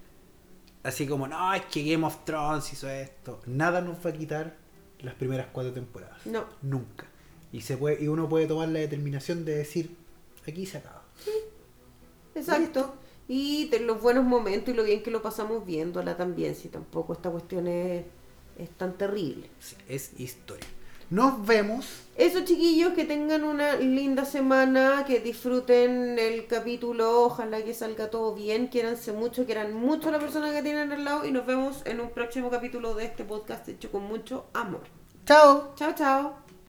así como, no, es que Game of Thrones hizo esto, nada nos va a quitar las primeras cuatro temporadas. No. Nunca. Y, se puede, y uno puede tomar la determinación de decir, aquí se acaba. Exacto. Y de los buenos momentos y lo bien que lo pasamos viéndola también, si tampoco esta cuestión es, es tan terrible. Sí, es historia. Nos vemos. Eso chiquillos, que tengan una linda semana, que disfruten el capítulo, ojalá que salga todo bien, quiéranse mucho, quieran mucho a la persona que tienen al lado y nos vemos en un próximo capítulo de este podcast hecho con mucho amor. Chao. Chao, chao.